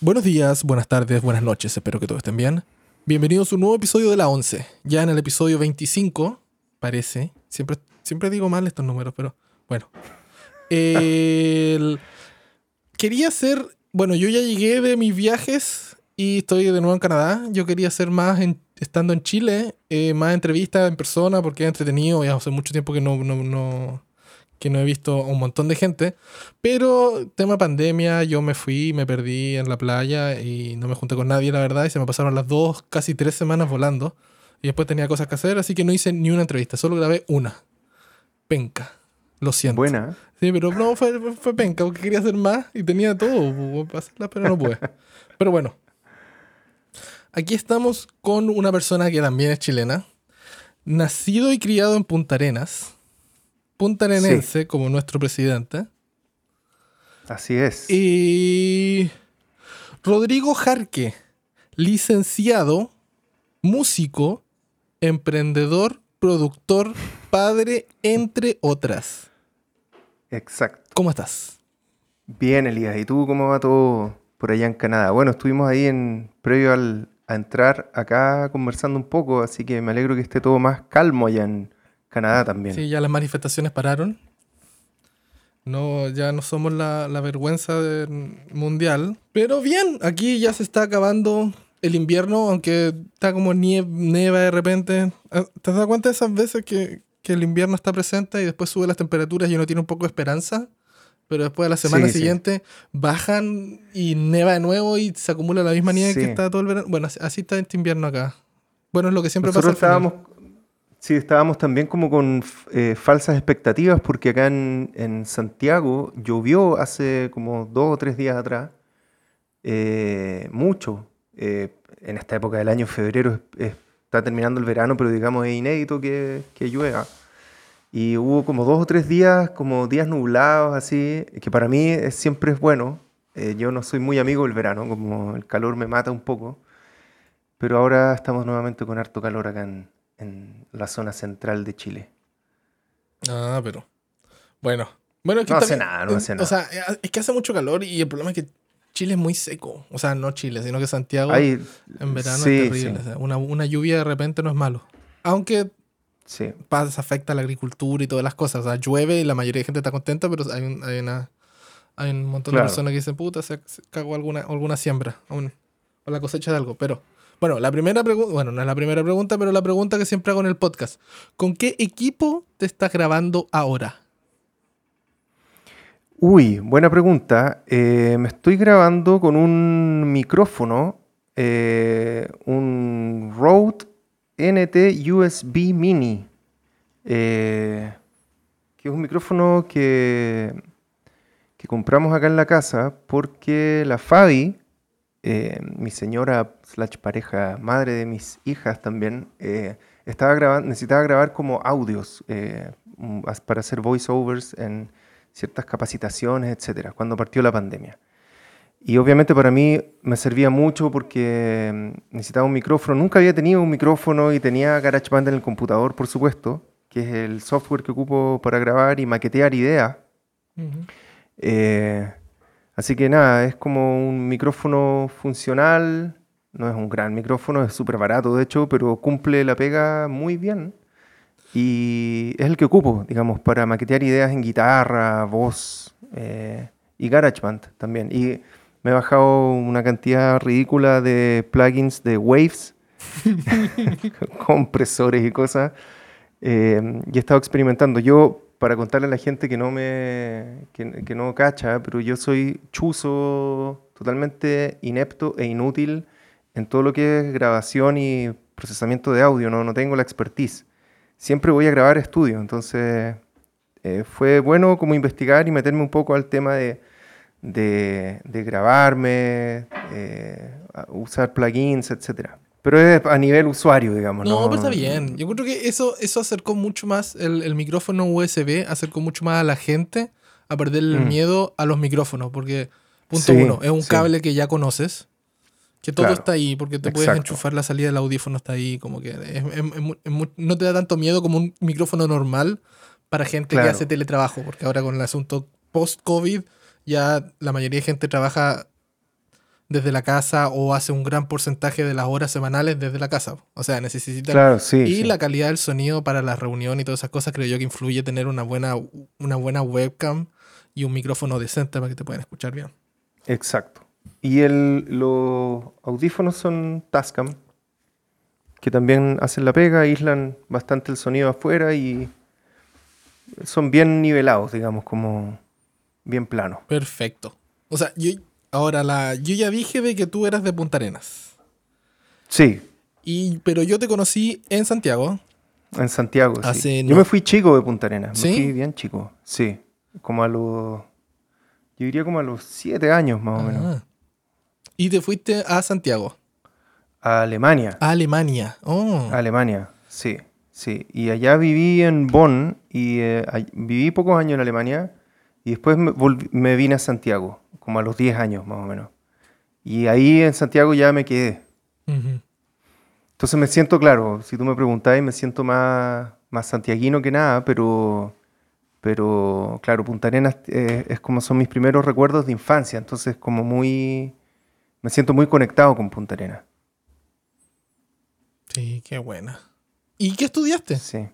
Buenos días, buenas tardes, buenas noches, espero que todos estén bien. Bienvenidos a un nuevo episodio de la 11. Ya en el episodio 25, parece. Siempre, siempre digo mal estos números, pero bueno. El- Quería hacer. Bueno, yo ya llegué de mis viajes y estoy de nuevo en Canadá. Yo quería hacer más en- estando en Chile, eh, más entrevistas en persona porque es entretenido. Ya hace mucho tiempo que no, no, no- que no he visto a un montón de gente. Pero tema pandemia, yo me fui, me perdí en la playa y no me junté con nadie, la verdad. Y se me pasaron las dos, casi tres semanas volando. Y después tenía cosas que hacer, así que no hice ni una entrevista, solo grabé una. Penca. Lo siento. Buena. Sí, pero no fue, fue- penca, porque quería hacer más y tenía todo para hacerla, pero no pude. Pero bueno. Aquí estamos con una persona que también es chilena. Nacido y criado en Punta Arenas. Puntarenense, como nuestro presidente. Así es. Y Rodrigo Jarque, licenciado, músico, emprendedor, productor, padre, entre otras. Exacto. ¿Cómo estás? Bien, Elías. ¿Y tú cómo va todo por allá en Canadá? Bueno, estuvimos ahí en previo al, a entrar acá conversando un poco, así que me alegro que esté todo más calmo allá en Canadá también. Sí, ya las manifestaciones pararon. No, ya no somos la, la vergüenza mundial. Pero bien, aquí ya se está acabando el invierno, aunque está como nie nieva de repente. Ah, ¿Te das cuenta de esas veces que, que el invierno está presente y después sube las temperaturas y uno tiene un poco de esperanza? Pero después a la semana Sí, sí. siguiente bajan y neva de nuevo y se acumula la misma nieve que está todo el verano. Bueno, así, está este invierno acá. Bueno, es lo que siempre Nosotros pasa. estábamos, sí, estábamos también como con eh, falsas expectativas porque acá en, en Santiago llovió hace como dos o tres días atrás, eh, mucho. Eh, en esta época del año, febrero, es- es- está terminando el verano, pero digamos es inédito que, que llueva. Y hubo como dos o tres días, como días nublados, así, que para mí siempre es bueno. Eh, yo no soy muy amigo del verano, como el calor me mata un poco. Pero ahora estamos nuevamente con harto calor acá en, en la zona central de Chile. Ah, pero. Bueno. Bueno, es que No hace también- nada, no hace O nada. sea, eh, es que hace mucho calor y el problema es que Chile es muy seco. O sea, no Chile, sino que Santiago Ahí, en verano sí, es terrible. O sea, una, una lluvia de repente no es malo. Aunque sí, pasa, afecta a la agricultura y todas las cosas. O sea, llueve y la mayoría de gente está contenta, pero hay un, hay una, hay un montón Claro. de personas que dicen, puta, se, se cagó alguna, alguna siembra aún, o la cosecha de algo. Pero, bueno, la primera pregunta, bueno, no es la primera pregunta, pero la pregunta que siempre hago en el podcast. ¿Con qué equipo te estás grabando ahora? Uy, buena pregunta. Eh, me estoy grabando con un micrófono, eh, un Rode NT USB Mini, eh, que es un micrófono que, que compramos acá en la casa porque la Fabi, eh, mi señora slash pareja, madre de mis hijas también, eh, estaba grabando, necesitaba grabar como audios eh, mm, para hacer voiceovers en ciertas capacitaciones, etcétera, cuando partió la pandemia. Y obviamente para mí me servía mucho porque mm, necesitaba un micrófono. Nunca había tenido un micrófono y tenía GarageBand en el computador, por supuesto, que es el software que ocupo para grabar y maquetear ideas. Eh, así que nada, es como un micrófono funcional, no es un gran micrófono, es súper barato de hecho, pero cumple la pega muy bien. Y es el que ocupo, digamos, para maquetear ideas en guitarra, voz eh, y GarageBand también. Y me he bajado una cantidad ridícula de plugins de Waves, compresores y cosas. eh, y he estado experimentando. Yo, para contarle a la gente que no me que, no cacha, pero yo soy chuzo, totalmente inepto e inútil en todo lo que es grabación y procesamiento de audio. No, no tengo la expertise siempre voy a grabar estudio, entonces eh, fue bueno como investigar y meterme un poco al tema de, de, grabarme, eh, usar plugins, etcétera. Pero es a nivel usuario, digamos. No, pero está bien. Yo creo que eso, eso acercó mucho más el, el micrófono USB, acercó mucho más a la gente a perder el Mm. miedo a los micrófonos. Porque, punto Sí, uno, es un sí. cable que ya conoces, que todo Claro, está ahí, porque te puedes enchufar la salida del audífono, está ahí, como que es- es- es no te da tanto miedo como un micrófono normal para gente que hace teletrabajo, porque ahora con el asunto post-COVID ya la mayoría de gente trabaja desde la casa o hace un gran porcentaje de las horas semanales desde la casa. O sea, necesita... Claro, sí. y sí. la calidad del sonido para la reunión y todas esas cosas creo yo que influye tener una buena, una buena webcam y un micrófono decente para que te puedan escuchar bien. Exacto. Y el, los audífonos son Tascam, que también hacen la pega, aíslan bastante el sonido afuera y son bien nivelados, digamos, como bien planos. Perfecto. O sea, yo ahora la yo ya dije de que tú eras de Punta Arenas. Sí, Y pero yo te conocí en Santiago. en Santiago. sí. Yo me fui chico de Punta Arenas, ¿Sí? me fui bien chico, sí, como a los, yo diría como a los siete años más o menos, Ah. Y te fuiste a Santiago, a Alemania. a Alemania. Oh. Alemania, sí, sí. Y allá viví en Bonn y eh, viví pocos años en Alemania y después me vine a Santiago, como a los 10 años más o menos. Y ahí en Santiago ya me quedé. Entonces me siento, claro, si tú me preguntáis, me siento más, más santiaguino que nada, pero, pero claro, Punta Arenas eh, es como son mis primeros recuerdos de infancia, entonces como muy, me siento muy conectado con Punta Arenas. Sí, qué buena. ¿Y qué estudiaste? Sí.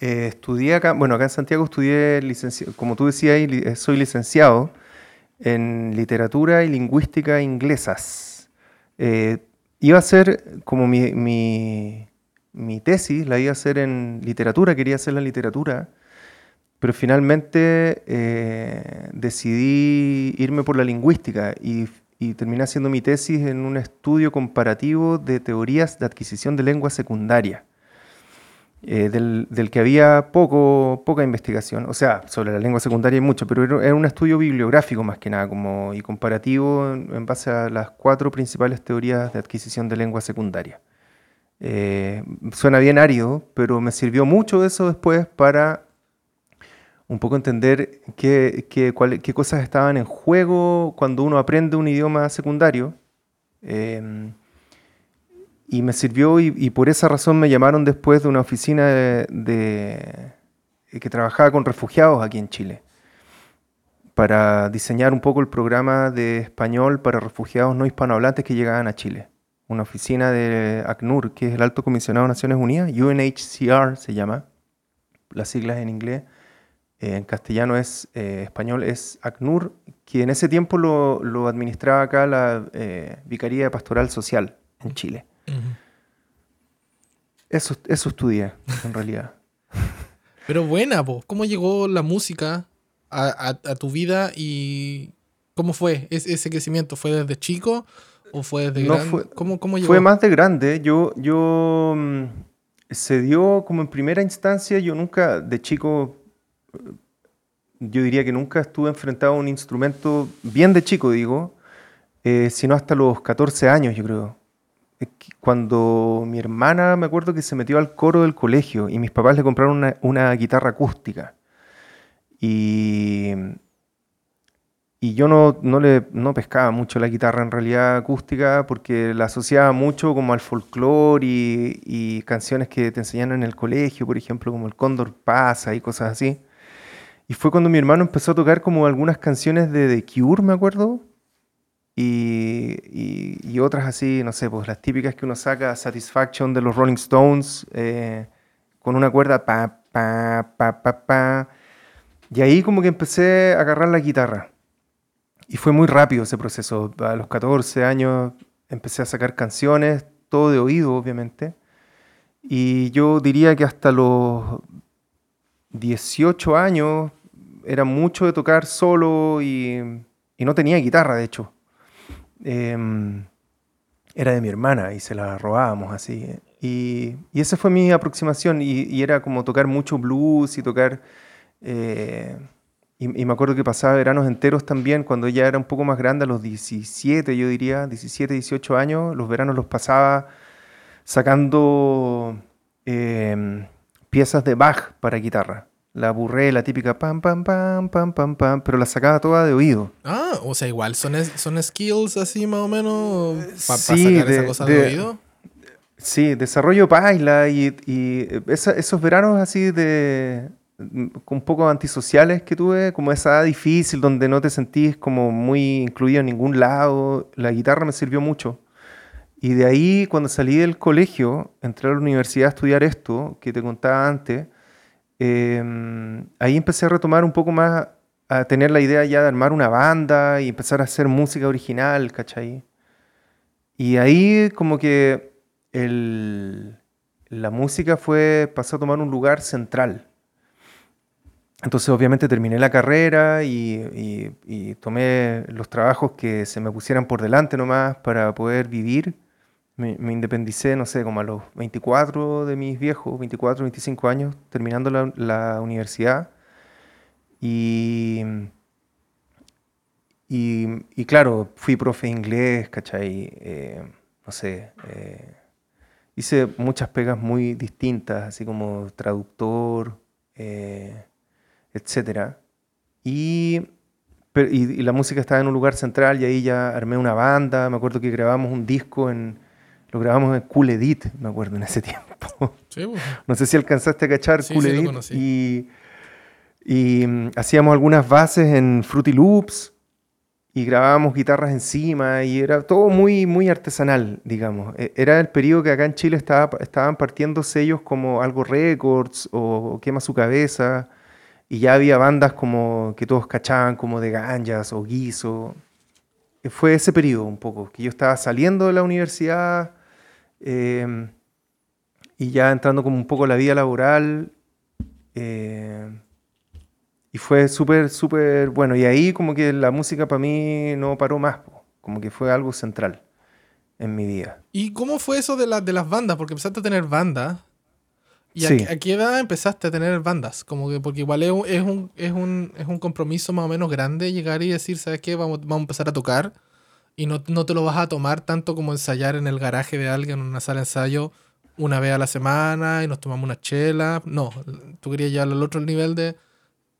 Eh, estudié acá, bueno, acá en Santiago estudié, como tú decías, soy licenciado en literatura y lingüística inglesas. Eh, iba a ser como mi, mi, mi tesis, la iba a hacer en literatura, quería hacerla en literatura, pero finalmente eh, decidí irme por la lingüística y, y terminé haciendo mi tesis en un estudio comparativo de teorías de adquisición de lengua secundaria eh, del, que había poco, poca investigación. O sea, sobre la lengua secundaria hay mucho, pero era, un estudio bibliográfico más que nada como, y comparativo en, base a las cuatro principales teorías de adquisición de lengua secundaria. Eh, suena bien árido, pero me sirvió mucho eso después para un poco entender qué, qué, cosas estaban en juego cuando uno aprende un idioma secundario. Em, y me sirvió y, por esa razón me llamaron después de una oficina de- que trabajaba con refugiados aquí en Chile para diseñar un poco el programa de español para refugiados no hispanohablantes que llegaban a Chile. Una oficina de ACNUR, que es el Alto Comisionado de Naciones Unidas, UNHCR se llama, las siglas en inglés. Eh, en castellano es, eh, español es ACNUR, que en ese tiempo lo, administraba acá la eh, Vicaría Pastoral Social en Chile. Ujú. Eso, eso estudié, en realidad. Pero buena, po. ¿Cómo llegó la música a, a- a tu vida y cómo fue Es- ese crecimiento? ¿Fue desde chico o fue desde No, grande? fue- ¿Cómo, cómo llegó? Fue más de grande. Yo, yo mm, se dio como en primera instancia. Yo nunca, de chico, yo diría que nunca estuve enfrentado a un instrumento, bien de chico digo, eh, sino hasta los 14 años, yo creo. Cuando mi hermana, me acuerdo que se metió al coro del colegio y mis papás le compraron una, una guitarra acústica. Y, y yo no, no, le, no pescaba mucho la guitarra en realidad acústica porque la asociaba mucho como al folclore y, y canciones que te enseñan en el colegio, por ejemplo, como el Cóndor pasa y cosas así. Y fue cuando mi hermano empezó a tocar como algunas canciones de The Cure, me acuerdo. Y, y- y otras así, no sé, pues las típicas que uno saca, Satisfaction de los Rolling Stones, eh, con una cuerda pa, pa, pa, pa, pa. Y ahí como que empecé a agarrar la guitarra. Y fue muy rápido ese proceso. A los 14 años empecé a sacar canciones, todo de oído, obviamente. Y yo diría que hasta los 18 años era mucho de tocar solo y, y no tenía guitarra, de hecho. Em, era de mi hermana y se la robábamos así. Y, y esa fue mi aproximación y, era como tocar mucho blues y tocar... eh, y, y me acuerdo que pasaba veranos enteros también cuando ella era un poco más grande, a los 17 yo diría, 17, 18 años, los veranos los pasaba sacando em, piezas de Bach para guitarra. La burré, la típica pam, pam, pam, pam, pam, pam, pero la sacaba toda de oído. Ah, o sea, igual son, es- son skills así más o menos para sí, sacar esa de- cosa de, de- oído. Sí, desarrollo paila y, y esa- esos veranos así de, mm, un poco antisociales que tuve, como esa edad difícil donde no te sentís como muy incluido en ningún lado. La guitarra me sirvió mucho. Y de ahí, cuando salí del colegio, entré a la universidad a estudiar esto, que te contaba antes, em, ahí empecé a retomar un poco más, a tener la idea ya de armar una banda y empezar a hacer música original, ¿cachai? Y ahí como que la música fue, pasó a tomar un lugar central. Entonces obviamente terminé la carrera y, tomé los trabajos que se me pusieran por delante nomás para poder vivir. Me, independicé, no sé, como a los 24 de mis viejos, 24, 25 años, terminando la, universidad. Y, y, claro, fui profe de inglés, ¿cachai? Eh, no sé, eh, hice muchas pegas muy distintas, así como traductor, eh, etc. Y, y, la música estaba en un lugar central y ahí ya armé una banda. Me acuerdo que grabamos un disco en. Lo grabamos en Cool Edit, me acuerdo, en ese tiempo. Sí, No sé si alcanzaste a cachar Cool Edit. y, y mm, hacíamos algunas bases en Fruity Loops y grabábamos guitarras encima y era todo muy, muy artesanal, digamos. E, era el periodo que acá en Chile estaba, estaban partiendo sellos como Algo Records o Quema Su Cabeza y ya había bandas como que todos cachaban como de Ganjas o Guiso. E, fue ese periodo un poco, que yo estaba saliendo de la universidad em, y ya entrando como un poco la vida laboral. Eh, y fue súper, súper bueno. Y ahí como que la música para mí no paró más, como que fue algo central en mi vida. ¿Y cómo fue eso de, de las bandas? Porque empezaste a tener bandas. ¿Y a, qué edad empezaste a tener bandas? Como que, porque igual es un, es, un, es, un, es un compromiso más o menos grande llegar y decir, ¿sabes qué? Vamos, vamos a empezar a tocar. Y no, no te lo vas a tomar tanto como ensayar en el garaje de alguien, en una sala de ensayo, una vez a la semana y nos tomamos una chela. No, tú querías llegar al otro nivel de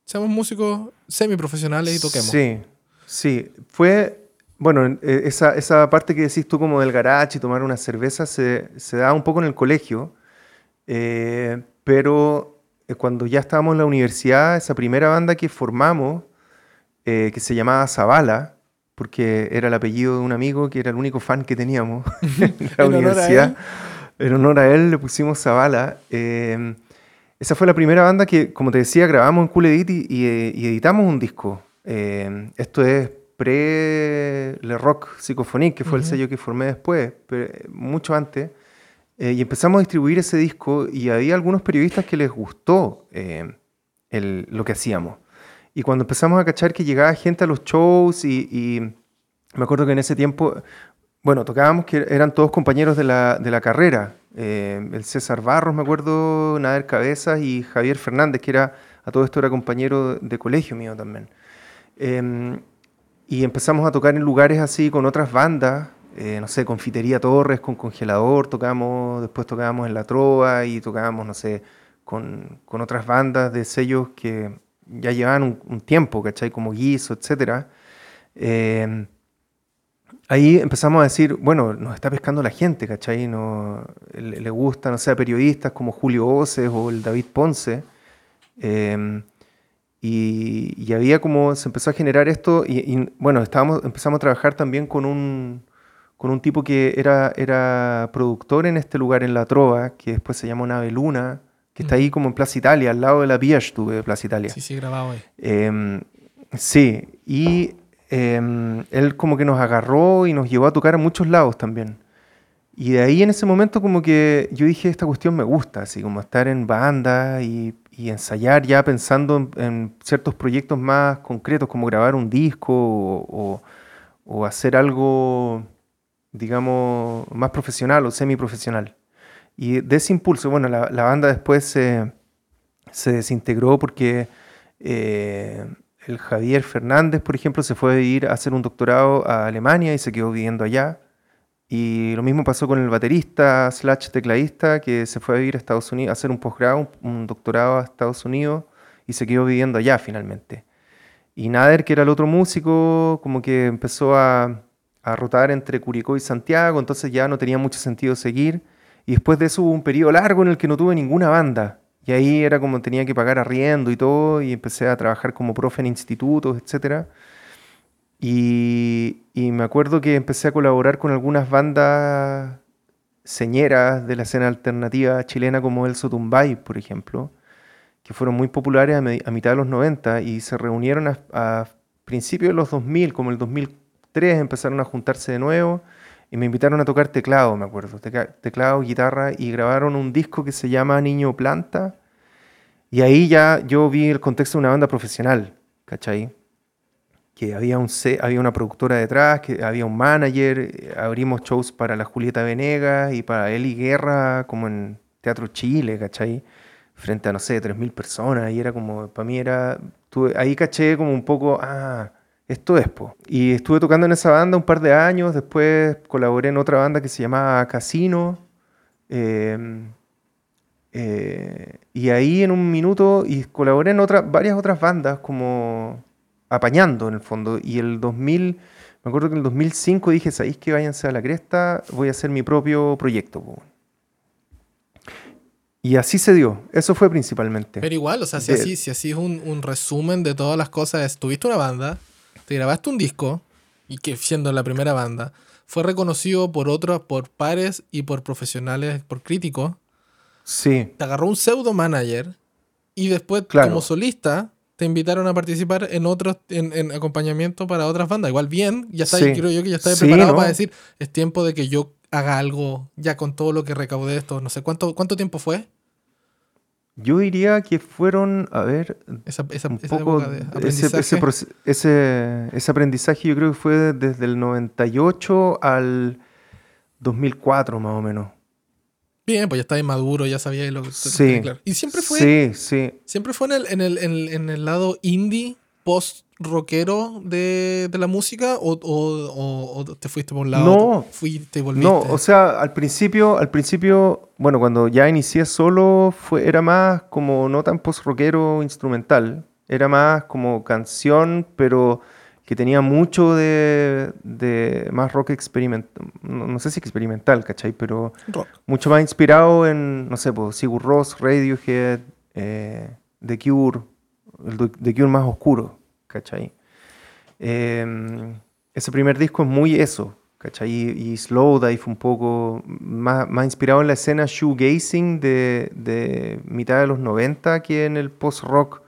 seamos músicos semiprofesionales y toquemos. Sí, sí. Fue, bueno, e, esa, esa parte que decís tú como del garage y tomar una cerveza se, se da un poco en el colegio, eh, pero eh, cuando ya estábamos en la universidad, esa primera banda que formamos, eh, que se llamaba Zavala, porque era el apellido de un amigo que era el único fan que teníamos en la universidad. En honor a él le pusimos Zavala. Esa fue la primera banda que, como te decía, grabamos en Cool Edit y, editamos un disco. Eh, esto es pre Le Rock Psychophonique, que fue el sello que formé después, mucho antes. Eh, y empezamos a distribuir ese disco y había algunos periodistas que les gustó eh, lo que hacíamos. Y cuando empezamos a cachar que llegaba gente a los shows y, me acuerdo que en ese tiempo, bueno, tocábamos que eran todos compañeros de la, de la carrera. Eh, el César Barros, me acuerdo, Nader Cabezas y Javier Fernández, que era, a todo esto era compañero de colegio mío también. Em, y empezamos a tocar en lugares así con otras bandas, eh, no sé, Confitería Torres, con Congelador, tocamos, después tocábamos en La Trova y tocábamos, no sé, con, con otras bandas de sellos que ya llevaban un, tiempo, ¿cachai? Como Guiso, etc ahí empezamos a decir, bueno, nos está pescando la gente, ¿cachai? No, le, gusta, no sé, periodistas como Julio Oces o el David Ponce. Em, y, había como, se empezó a generar esto, y, bueno, estábamos, empezamos a trabajar también con un, con un tipo que era, era productor en este lugar, en La Trova, que después se llama Nave Luna, que está ahí como en Plaza Italia, al lado de la Vía de Plaza Italia. Sí, sí, grabado ahí. Em, sí, y Em, él como que nos agarró y nos llevó a tocar a muchos lados también. Y de ahí en ese momento como que yo dije, esta cuestión me gusta, así como estar en banda y, ensayar ya pensando en, ciertos proyectos más concretos, como grabar un disco o, hacer algo, digamos, más profesional o semiprofesional. Y de ese impulso, bueno, la, banda después se, desintegró porque... Eh, el Javier Fernández, por ejemplo, se fue a ir a hacer un doctorado a Alemania y se quedó viviendo allá. Y lo mismo pasó con el baterista slash tecladista que se fue a vivir a Estados Unidos, a hacer un posgrado, un, doctorado a Estados Unidos y se quedó viviendo allá finalmente. Y Nader, que era el otro músico, como que empezó a, a rotar entre Curicó y Santiago, entonces ya no tenía mucho sentido seguir. Y después de eso hubo un periodo largo en el que no tuve ninguna banda. Y ahí era como tenía que pagar arriendo y todo, y empecé a trabajar como profe en institutos, etc. Y, me acuerdo que empecé a colaborar con algunas bandas señeras de la escena alternativa chilena como El Sotumbay, por ejemplo, que fueron muy populares a, mitad de los 90 y se reunieron a, a, principios de los 2000, como el 2003 empezaron a juntarse de nuevo y me invitaron a tocar teclado, me acuerdo, teclado, guitarra y grabaron un disco que se llama Niño Planta y ahí ya yo vi el contexto de una banda profesional, ¿cachai? que había, un, había una productora detrás, que había un manager, abrimos shows para la Julieta Venegas y para Eli Guerra, como en Teatro Chile, ¿cachai? Frente a, no sé, 3.000 personas, y era como, para mí era, ahí caché como un poco, ah, esto es, po. Y estuve tocando en esa banda un par de años, después colaboré en otra banda que se llamaba Casino, em, eh, y ahí en un minuto, y colaboré en otra, varias otras bandas como apañando en el fondo. Y el 2000, me acuerdo que en el 2005 dije, ¿sabéis que váyanse a la cresta? Voy a hacer mi propio proyecto. Y así se dio, eso fue principalmente. Pero igual, o sea, si así, si así es un, resumen de todas las cosas, tuviste una banda, te grabaste un disco, y que siendo la primera banda, fue reconocido por otros, por pares y por profesionales, por críticos. Sí. Te agarró un pseudo manager y después como solista te invitaron a participar en otros, en, acompañamiento para otras bandas. Igual bien, ya está, creo yo que ya está preparado para decir, es tiempo de que yo haga algo ya con todo lo que recaudé esto. No sé, ¿cuánto, cuánto tiempo fue? Yo diría que fueron, a ver, esa, esa, aprendizaje. Ese, ese, ese, aprendizaje yo creo que fue desde el 98 al 2004 más o menos. Bien, pues ya estaba maduro, ya sabía lo que sí, claro. Y siempre fue. Sí, sí. Siempre fue en el, en el, en el, lado indie, post rockero de, de la música, o, o, o, te fuiste por un lado. No. Fuiste y volviste. No, o sea, al principio, al principio, bueno, cuando ya inicié solo, fue, era más como no tan post rockero instrumental. Era más como canción, pero que tenía mucho de, más rock experimental, no, sé si experimental, ¿cachai? Pero mucho más inspirado en, no sé, pues, Sigur Ross, Radiohead, eh, The Cure, el The Cure más oscuro, ¿cachai? Em, ese primer disco es muy eso, ¿cachai? Y, Slowdive un poco más, inspirado en la escena shoegazing de, de mitad de los 90 que en el post-rock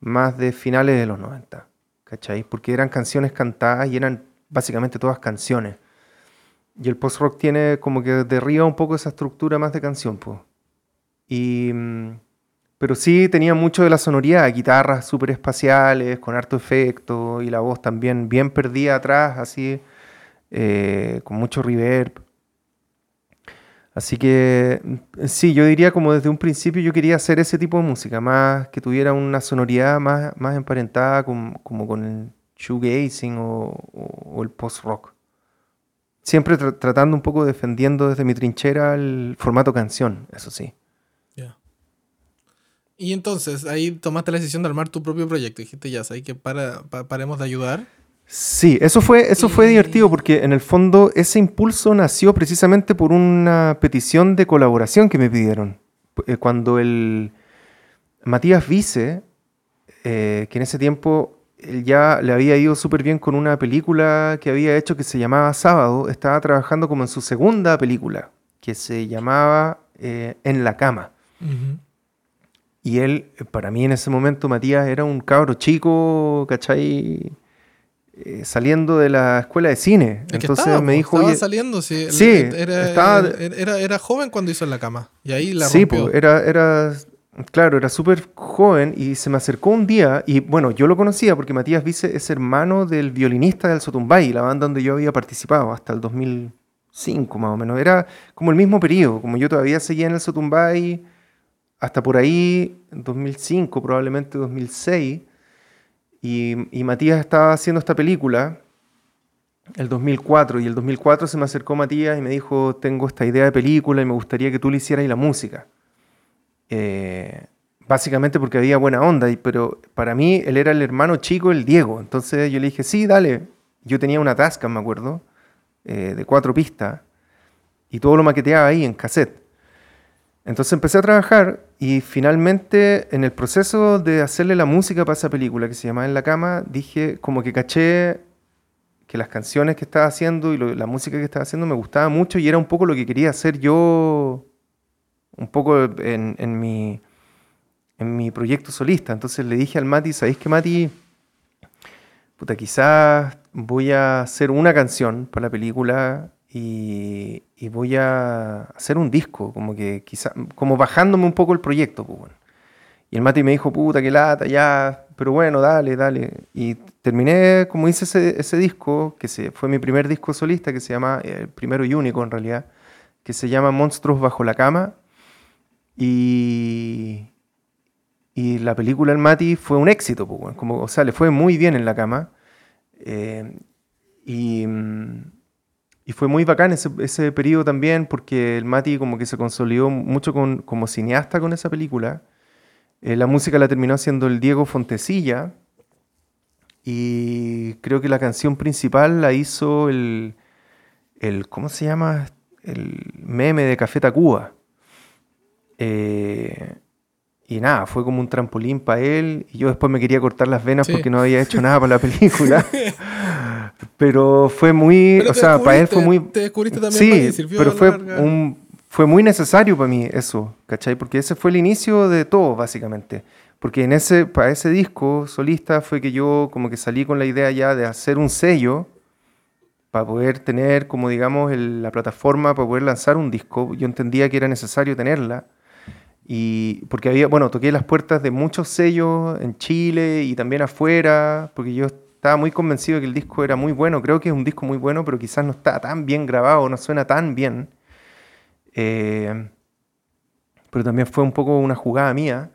más de finales de los 90. ¿cachai? Porque eran canciones cantadas y eran básicamente todas canciones. Y el post-rock tiene como que derriba un poco esa estructura más de canción, pues. Y, mm, pero sí tenía mucho de la sonoridad, guitarras súper espaciales, con harto efecto, y la voz también bien perdida atrás, así, eh, con mucho reverb. Así que sí, yo diría como desde un principio yo quería hacer ese tipo de música, más que tuviera una sonoridad más, más emparentada con, como con el shoegazing o, o, el post-rock. Siempre tratando un poco defendiendo desde mi trinchera el formato canción, eso sí. Y entonces ahí tomaste la decisión de armar tu propio proyecto. Dijiste ya, ¿sabes que para, paremos de ayudar? Sí, eso fue, eso fue divertido porque en el fondo ese impulso nació precisamente por una petición de colaboración que me pidieron. Eh, cuando el Matías Vice, eh, que en ese tiempo él ya le había ido súper bien con una película que había hecho que se llamaba Sábado, estaba trabajando como en su segunda película, que se llamaba eh, En la cama. Y él, para mí en ese momento, Matías era un cabro chico, ¿cachai? Eh, saliendo de la escuela de cine. Entonces me dijo. Estaba saliendo, sí. era, era, joven cuando hizo en la cama. Y ahí la sí, era, era. Claro, era súper joven y se me acercó un día. Y bueno, yo lo conocía porque Matías Vice es hermano del violinista del Sotumbay, la banda donde yo había participado hasta el 2005 más o menos. Era como el mismo periodo, como yo todavía seguía en el Sotumbay hasta por ahí, 2005, probablemente 2006. Y, Matías estaba haciendo esta película, el 2004, y el 2004 se me acercó Matías y me dijo, tengo esta idea de película y me gustaría que tú le hicieras la música. Eh, básicamente porque había buena onda, pero para mí él era el hermano chico, el Diego. Entonces yo le dije, sí, dale. Yo tenía una tasca, me acuerdo, eh, de cuatro pistas, y todo lo maqueteaba ahí en cassette. Entonces empecé a trabajar y finalmente en el proceso de hacerle la música para esa película que se llamaba En la cama, dije como que caché que las canciones que estaba haciendo y la música que estaba haciendo me gustaba mucho y era un poco lo que quería hacer yo un poco en, en mi, en mi proyecto solista. Entonces le dije al Mati, ¿sabéis que Mati? Puta, quizás voy a hacer una canción para la película y, y voy a hacer un disco, como que quizás, como bajándome un poco el proyecto, pues, bueno. Y el Mati me dijo, puta, qué lata, ya, pero bueno, dale, dale. Y terminé, como hice ese, ese disco, que se, fue mi primer disco solista, que se llama, eh, el primero y único en realidad, que se llama Monstruos bajo la cama. Y, y la película El Mati fue un éxito, pues, bueno, como, o sea, le fue muy bien en la cama. Eh, y, mm, y fue muy bacán ese, ese periodo también, porque el Mati como que se consolidó mucho con, como cineasta con esa película. Eh, la música la terminó haciendo el Diego Fontecilla. Y creo que la canción principal la hizo el, el ¿cómo se llama? El meme de Café Tacuba. Eh, y nada, fue como un trampolín para él. Y yo después me quería cortar las venas Sí. porque no había hecho nada para la película. Pero fue muy, Pero o sea, para él fue muy... Te descubriste también, Sí, Mati, sirvió a pero fue, larga. un, fue muy necesario para mí eso, ¿cachai? Porque ese fue el inicio de todo, básicamente. Porque en ese, para ese disco solista fue que yo como que salí con la idea ya de hacer un sello para poder tener, como digamos, el- la plataforma para poder lanzar un disco. Yo entendía que era necesario tenerla. Y porque había, bueno, toqué las puertas de muchos sellos en Chile y también afuera, porque yo estaba muy convencido de que el disco era muy bueno. Creo que es un disco muy bueno, pero quizás no está tan bien grabado, no suena tan bien. Eh, pero también fue un poco una jugada mía.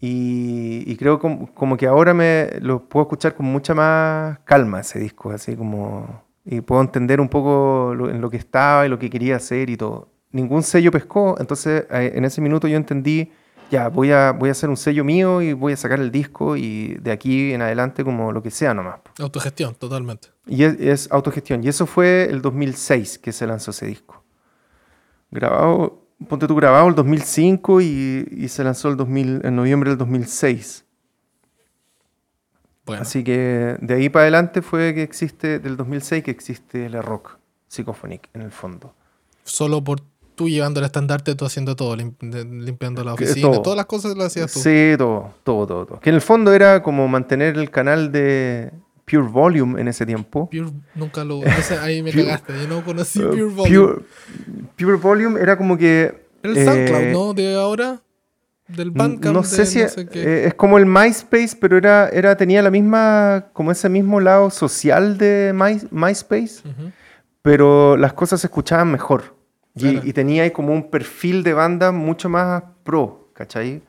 Y, y creo como, como que ahora me lo puedo escuchar con mucha más calma ese disco, así como... Y puedo entender un poco lo- en lo que estaba y lo que quería hacer y todo. Ningún sello pescó, entonces eh, en ese minuto yo entendí, ya, voy a, voy a hacer un sello mío y voy a sacar el disco y de aquí en adelante como lo que sea nomás. Autogestión, totalmente. Y es, es autogestión. Y eso fue el 2006 que se lanzó ese disco. Grabado, ponte tú grabado el 2005 y, y se lanzó el 2000, en noviembre del 2006. Bueno, Así que de ahí para adelante fue que existe, del 2006 que existe la rock Symphonic en el fondo. solo por tú llevando el estandarte, tú haciendo todo, lim- de- limpiando la oficina, todo. todas las cosas las hacías tú. Sí, todo, todo, todo, todo. Que en el fondo era como mantener el canal de Pure Volume en ese tiempo. Pure, nunca lo. ese- ahí me Pure- cagaste, yo no conocí Eh, Pure Volume. Pure, Pure Volume era como que... Era el eh, SoundCloud, ¿no? De ahora. Del Bandcamp. No de sé si no sé qué. eh, es como el MySpace, pero era, era tenía la misma, como ese mismo lado social de My- MySpace, pero las cosas se escuchaban mejor. Y, Claro. y tenía ahí como un perfil de banda mucho más pro, ¿cachai?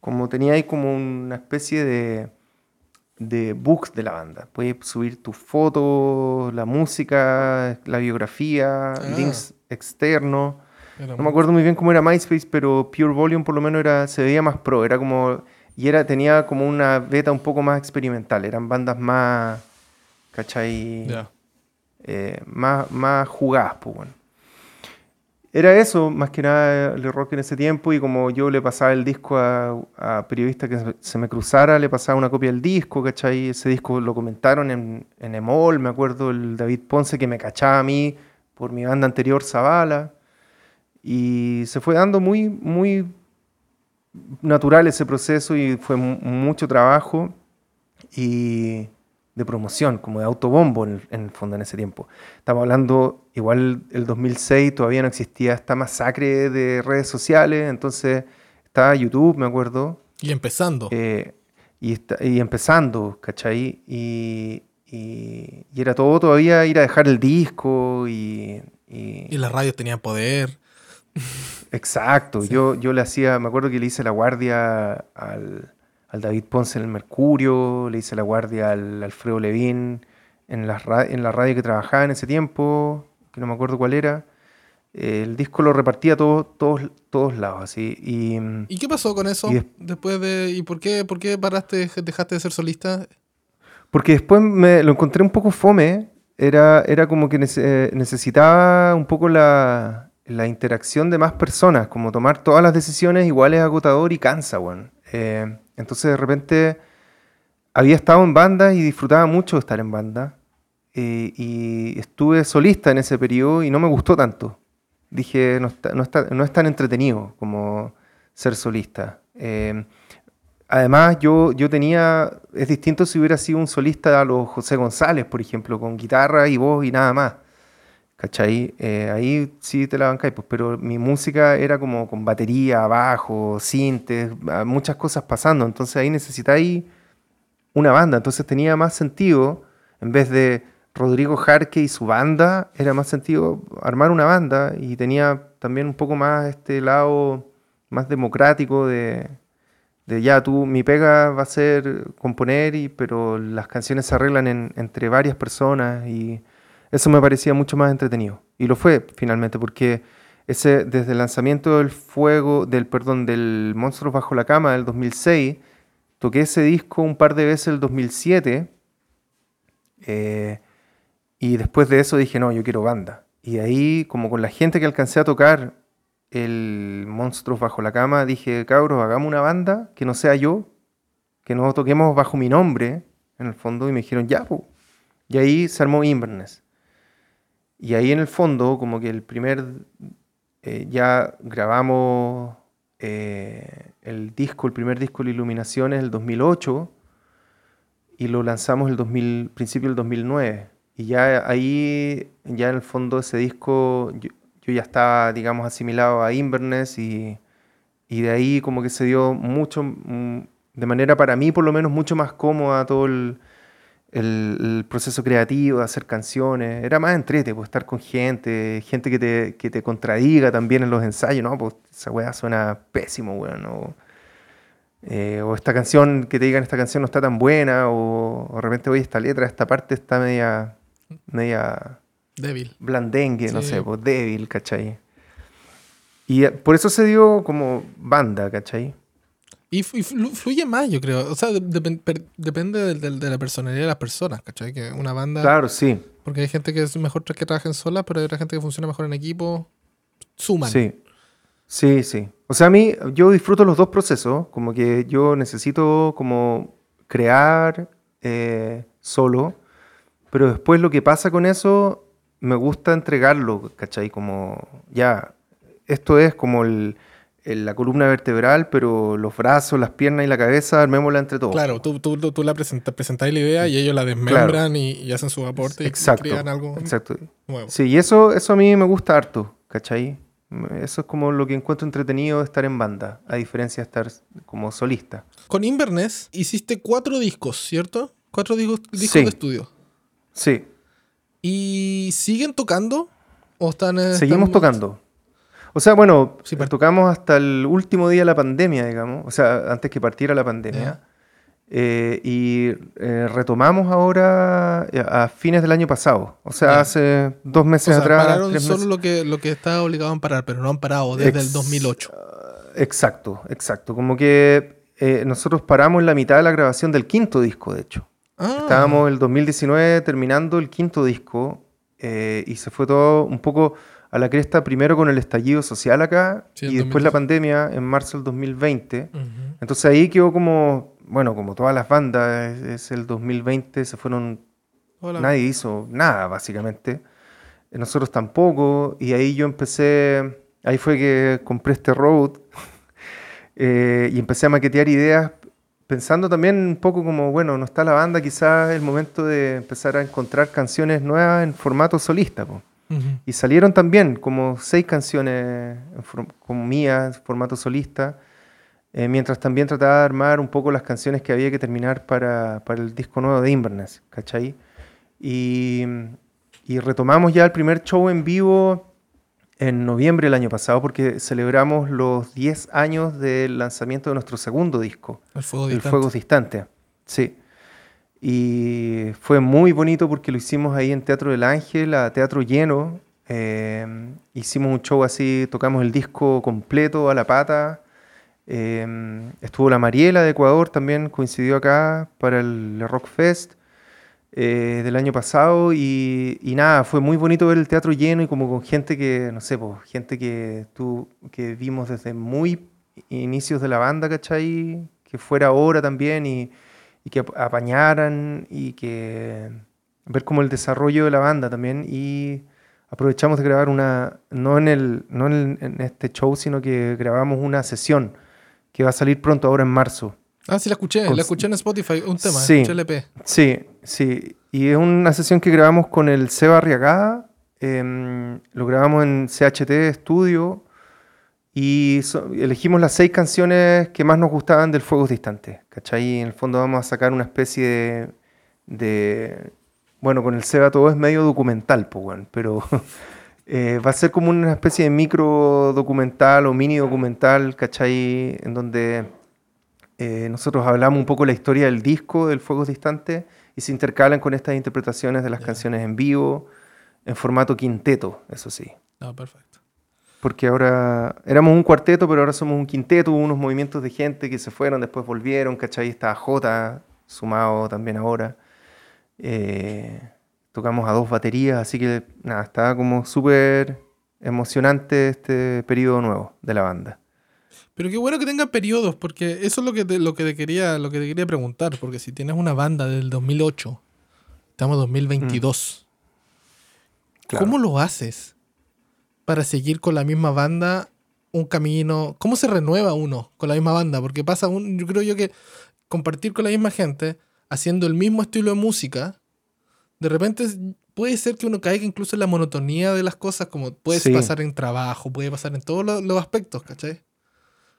Como tenía ahí como una especie de, de books de la banda. Puedes subir tus fotos, la música, la biografía, Ah. links externos. Era No me acuerdo muy bien cómo era MySpace, pero Pure Volume por lo menos era, se veía más pro, era como y era tenía como una beta un poco más experimental, eran bandas más ¿cachai? Ya. Eh, más, más jugadas, pues bueno. Era eso, más que nada el rock en ese tiempo, y como yo le pasaba el disco a, a periodistas que se- me cruzara, le pasaba una copia del disco, ¿cachai? Ese disco lo comentaron en, en Emol, me acuerdo el David Ponce que me cachaba a mí por mi banda anterior, Zavala, y se fue dando muy, muy natural ese proceso y fue mu- mucho trabajo y de promoción, como de autobombo en el, en el fondo en ese tiempo. Estamos hablando, igual el 2006 todavía no existía esta masacre de redes sociales, entonces estaba YouTube, me acuerdo, Y empezando. eh, y, esta- y empezando, ¿cachai? Y, y- y era todo todavía ir a dejar el disco y... y- y las radios tenían poder. Exacto, yo, yo le hacía, me acuerdo que le hice la guardia al, al David Ponce en el Mercurio, le hice la guardia al Alfredo Levín en la, en la radio que trabajaba en ese tiempo, que no me acuerdo cuál era. El disco lo repartía a todos, todos, todos lados, así. Y, ¿Y qué pasó con eso? Des- Después de. ¿Y por qué, por qué paraste, dejaste de ser solista? Porque después me lo encontré un poco fome. Era, era como que nece- necesitaba un poco la, la interacción de más personas, como tomar todas las decisiones igual es agotador y cansa, weón. Eh, entonces de repente había estado en banda y disfrutaba mucho de estar en banda. eh, y estuve solista en ese periodo y no me gustó tanto. Dije, no, está- es tan entretenido como ser solista. Eh, además, yo, yo tenía, es distinto si hubiera sido un solista a los José González, por ejemplo, con guitarra y voz y nada más. ¿Cachai? Eh, ahí sí te la bancáis, pues, pero mi música era como con batería, bajo, sintes, ah, muchas cosas pasando. Entonces ahí necesitáis una banda. Entonces tenía más sentido, en vez de Rodrigo Jarque y su banda, era más sentido armar una banda y tenía también un poco más este lado más democrático de, ya tú, mi pega va a ser componer, y, pero las canciones se arreglan en- entre varias personas y eso me parecía mucho más entretenido. Y lo fue finalmente, porque ese, desde el lanzamiento del fuego, del perdón, del Monstruos Bajo la Cama del 2006, toqué ese disco un par de veces el 2007. eh, y después de eso dije, no, yo quiero banda. Y ahí, como con la gente que alcancé a tocar el Monstruos Bajo la Cama, dije, cabros, hagamos una banda que no sea yo, que no toquemos bajo mi nombre, en el fondo, y me dijeron, ya, po. Y ahí se armó Inverness. Y ahí en el fondo, como que el primer, eh, ya grabamos eh, el disco, el primer disco de Iluminaciones, el 2008, y lo lanzamos el 2000, principio del 2009. Y ya ahí, ya en el fondo ese disco, yo, yo ya estaba, digamos, asimilado a Inverness y, y de ahí como que se dio mucho, mm, de manera para mí por lo menos mucho más cómoda todo el, el- el proceso creativo de hacer canciones. Era más entrete, pues estar con gente, gente que te, que te contradiga también en los ensayos, ¿no? Pues esa weá suena pésimo, weón, ¿no? Eh, o esta canción, que te digan esta canción no está tan buena, o, o de repente, oye, esta letra, esta parte está media, media Débil. blandengue, no Sí. sé, pues débil, ¿cachai? Y eh, por eso se dio como banda, ¿cachai? Y, y flu- fluye más, yo creo. O sea, de- depende del- del- de, la personalidad de las personas, ¿cachai? Que una banda. Claro, sí, Porque hay gente que es mejor que trabajen sola, pero hay otra gente que funciona mejor en equipo. Suman. sí. Sí, sí. O sea, a mí, yo disfruto los dos procesos, como que yo necesito como crear eh, solo, pero después lo que pasa con eso, me gusta entregarlo, ¿cachai? Como, ya, esto es como el- el- la columna vertebral, pero los brazos, las piernas y la cabeza, armémosla entre todos. Claro, tú, tú, tú, la presentas, presentáis la idea y ellos la desmembran y, y hacen su aporte Exacto. y crean algo Exacto. nuevo. Sí, y eso, eso a mí me gusta harto, ¿cachai? Eso es como lo que encuentro entretenido de estar en banda, a diferencia de estar como solista. Con Inverness hiciste cuatro discos, ¿cierto? Cuatro discos, discos Sí. de estudio. Sí, ¿Y siguen tocando? ¿O están, eh, seguimos están- tocando. O sea, bueno, Sí, tocamos hasta el último día de la pandemia, digamos, o sea, antes que partiera la pandemia. Eh, y eh, retomamos ahora eh, a fines del año pasado, o sea, hace dos O meses sea, atrás. pararon tres solo meses. lo que, lo que estaba obligado a parar, pero no han parado desde el Ex- 2008. Exacto, exacto. Como que eh, nosotros paramos en la mitad de la grabación del quinto disco, de hecho. Ah, Estábamos el 2019 terminando el quinto disco y se fue todo un poco a la cresta primero con el estallido social acá Sí, y después la 2019. pandemia en marzo del 2020. Ujú. Entonces ahí quedó como, bueno, como todas las bandas, es, es el 2020, se fueron, Hola. nadie hizo nada básicamente. Nosotros tampoco y ahí yo empecé, ahí fue que compré este Road eh, y empecé a maquetear ideas pensando también un poco como, bueno, no está la banda, quizás es el momento de empezar a encontrar canciones nuevas en formato solista. po. Y salieron también como seis canciones como mías, en formato solista, eh, mientras también trataba de armar un poco las canciones que había que terminar para, para el disco nuevo de Inverness, ¿cachai? Y, y retomamos ya el primer show en vivo en noviembre del año pasado porque celebramos los 10 años del lanzamiento de nuestro segundo disco. El fuego El distante. Fuegos Distante, sí. Y fue muy bonito porque lo hicimos ahí en Teatro del Ángel, a teatro lleno. Eh, hicimos un show así, tocamos el disco completo a la pata. Eh, estuvo la Mariela de Ecuador también, coincidió acá para el Rock Fest. eh, del año pasado y, y, nada, fue muy bonito ver el teatro lleno y como con gente que, no sé, pues, gente que, tú, que vimos desde muy inicios de la banda, ¿cachai? Que fuera ahora también y, y que apañaran y que ver como el desarrollo de la banda también y aprovechamos de grabar una, no en, el, no en, este show, sino que grabamos una sesión que va a salir pronto ahora en marzo. Ah, sí, la escuché, la escuché en Spotify, un tema, sí, LP. Sí, sí, y es una sesión que grabamos con el Seba Arriagada, em, lo grabamos en CHT Studio y elegimos las seis canciones que más nos gustaban del Fuegos Distantes, ¿cachai? En el fondo vamos a sacar una especie de, de bueno, con el Seba todo es medio documental, pues, bueno, pero eh, va a ser como una especie de micro documental o mini documental, ¿cachai? En donde eh, nosotros hablamos un poco la historia del disco, del Fuegos Distantes, y se intercalan con estas interpretaciones de las canciones en vivo, en formato quinteto, eso sí. Ah, perfecto. Porque ahora éramos un cuarteto, pero ahora somos un quinteto, hubo unos movimientos de gente que se fueron, después volvieron, ¿cachai? Está J sumado también ahora. Eh, tocamos a dos baterías, así que nada, estaba como súper emocionante este periodo nuevo de la banda. Pero qué bueno que tengan periodos, porque eso es lo que te, lo que te quería, lo que te quería preguntar, porque si tienes una banda del 2008, estamos en 2022, mm. ¿cómo lo haces para seguir con la misma banda un camino? ¿Cómo se renueva uno con la misma banda? Porque pasa un, yo creo yo que compartir con la misma gente haciendo el mismo estilo de música, de repente puede ser que uno caiga incluso en la monotonía de las cosas, como puede pasar en trabajo, puede pasar en todos los, aspectos, ¿cachai?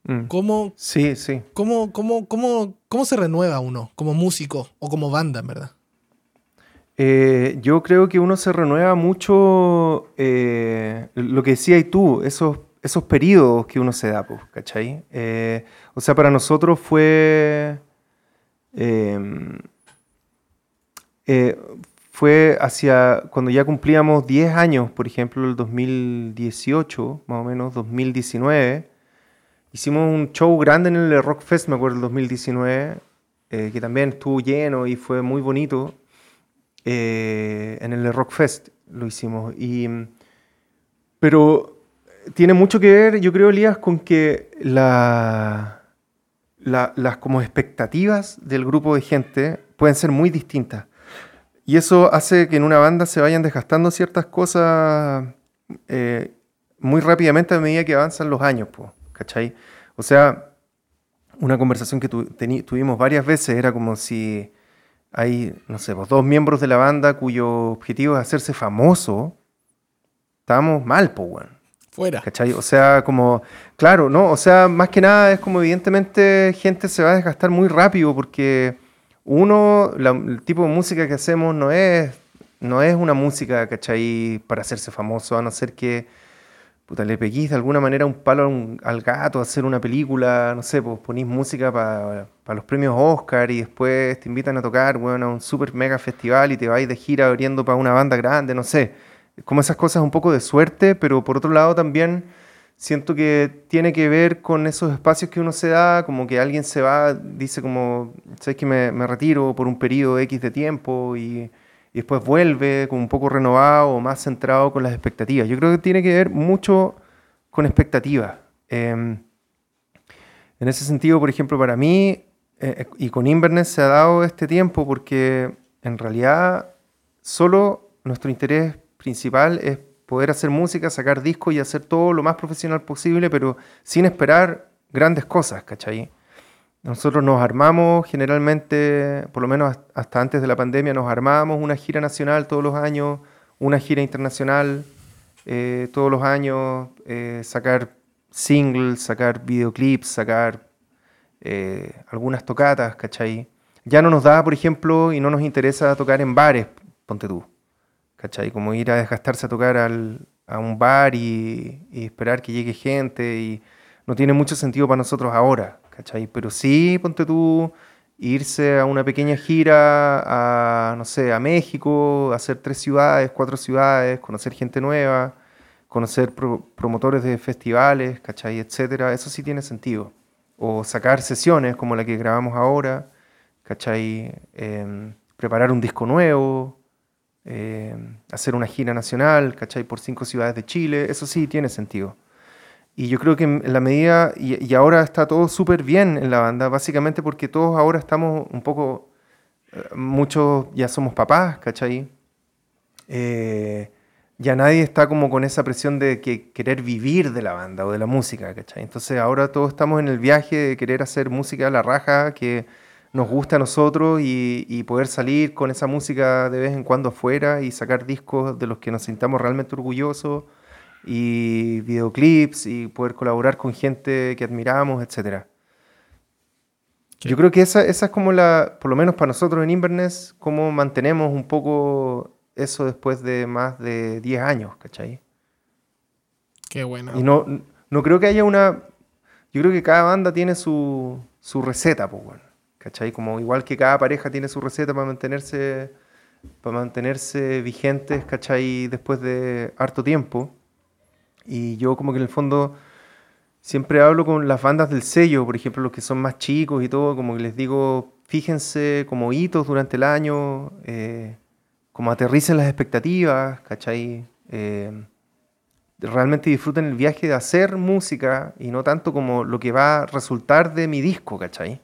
Mm. ¿Cómo, sí, sí. Cómo, cómo, cómo, ¿Cómo se renueva uno como músico o como banda, en verdad? Eh, yo creo que uno se renueva mucho, eh, lo que decías tú, esos, esos periodos que uno se da, pues, ¿cachai? Eh, o sea, para nosotros fue Em, fue hacia cuando ya cumplíamos 10 años, por ejemplo, el 2018, más o menos 2019. Hicimos un show grande en el Rock Fest, me acuerdo, el 2019, eh, que también estuvo lleno y fue muy bonito. Eh, en el Rock Fest lo hicimos. Y, pero tiene mucho que ver, yo creo, Elías, con que la, las como expectativas del grupo de gente pueden ser muy distintas. Y eso hace que en una banda se vayan desgastando ciertas cosas eh, muy rápidamente a medida que avanzan los años, ¿cachai? O sea, una conversación que tuvimos varias veces era como si hay, no sé, pues, dos miembros de la banda cuyo objetivo es hacerse famoso, estábamos mal, pues, bueno. Fuera. ¿Cachai? O sea, como, claro, ¿no? O sea, más que nada es como evidentemente gente se va a desgastar muy rápido porque uno, el tipo de música que hacemos no es, no es una música, ¿cachai? Para hacerse famoso, a no ser que puta, le peguís de alguna manera un palo al gato, hacer una película, no sé, pues ponís música para los premios Oscar y después te invitan a tocar, bueno, a un super mega festival y te vais de gira abriendo para una banda grande, no sé. Como esas cosas un poco de suerte, pero por otro lado también siento que tiene que ver con esos espacios que uno se da, como que alguien se va, dice como, sabes que me, retiro por un periodo X de tiempo y, después vuelve como un poco renovado o más centrado con las expectativas. Yo creo que tiene que ver mucho con expectativas. Em, en ese sentido, por ejemplo, para mí eh, y con Inverness se ha dado este tiempo porque en realidad solo nuestro interés principal es poder hacer música, sacar discos y hacer todo lo más profesional posible, pero sin esperar grandes cosas, ¿cachai? Nosotros nos armamos generalmente, por lo menos hasta antes de la pandemia, nos armábamos una gira nacional todos los años, una gira internacional eh, todos los años, eh, sacar singles, sacar videoclips, sacar eh, algunas tocatas, ¿cachai? Ya no nos da, por ejemplo, y no nos interesa tocar en bares, ponte tú. ¿cachai? Como ir a desgastarse a tocar a un bar y, esperar que llegue gente y no tiene mucho sentido para nosotros ahora, ¿cachai? Pero sí, ponte tú, irse a una pequeña gira a, no sé, a México, hacer tres ciudades, cuatro ciudades, conocer gente nueva, conocer promotores de festivales, ¿cachai? Etcétera, eso sí tiene sentido. O sacar sesiones como la que grabamos ahora, ¿cachai? Em, preparar un disco nuevo, eh, hacer una gira nacional, ¿cachai? Por cinco ciudades de Chile, eso sí tiene sentido. Y yo creo que en la medida, y, ahora está todo súper bien en la banda, básicamente porque todos ahora estamos un poco, eh, muchos ya somos papás, ¿cachai? Eh, ya nadie está como con esa presión de que querer vivir de la banda o de la música, ¿cachai? Entonces ahora todos estamos en el viaje de querer hacer música a la raja que nos gusta a nosotros y, y, poder salir con esa música de vez en cuando afuera y sacar discos de los que nos sintamos realmente orgullosos y videoclips y poder colaborar con gente que admiramos, etc. Yo creo que esa, esa es como la, por lo menos para nosotros en Inverness, cómo mantenemos un poco eso después de más de 10 años, ¿cachai? Qué bueno. Y no, no creo que haya una... Yo creo que cada banda tiene su, su receta, pues, bueno, ¿cachai? Como igual que cada pareja tiene su receta para mantenerse, para mantenerse vigentes, ¿cachai? Después de harto tiempo. Y yo como que en el fondo siempre hablo con las bandas del sello, por ejemplo, los que son más chicos y todo, como que les digo, fíjense como hitos durante el año, eh, como aterricen las expectativas, ¿cachai? Eh, realmente disfruten el viaje de hacer música y no tanto como lo que va a resultar de mi disco, ¿cachai?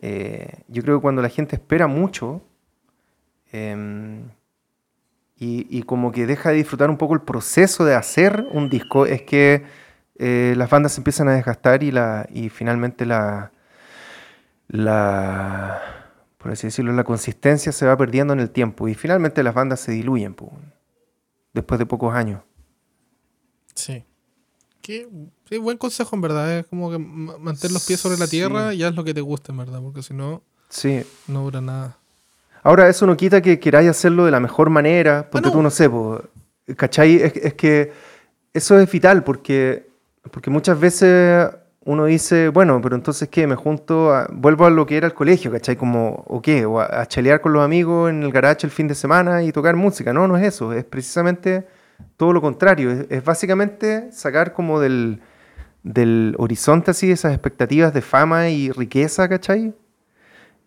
Eh, yo creo que cuando la gente espera mucho y, como que deja de disfrutar un poco el proceso de hacer un disco, es que eh, las bandas se empiezan a desgastar y, la, y finalmente la, la por así decirlo, la consistencia se va perdiendo en el tiempo y finalmente las bandas se diluyen después de pocos años. Sí. Qué, buen consejo, en verdad. Es como que mantener los pies sobre la tierra y haz lo que te guste, en verdad, porque si no, sí. no dura nada. Ahora, eso no quita que queráis hacerlo de la mejor manera, porque tú no sé, ¿cachai? Es, es, que eso es vital, porque, porque muchas veces uno dice, bueno, pero entonces ¿qué? Me junto, vuelvo a lo que era el colegio, ¿cachai? Como, ¿o qué? O a, chalear con los amigos en el garage el fin de semana y tocar música. No, no es eso, es precisamente todo lo contrario. Es, básicamente sacar como del, del, horizonte así esas expectativas de fama y riqueza, ¿cachai?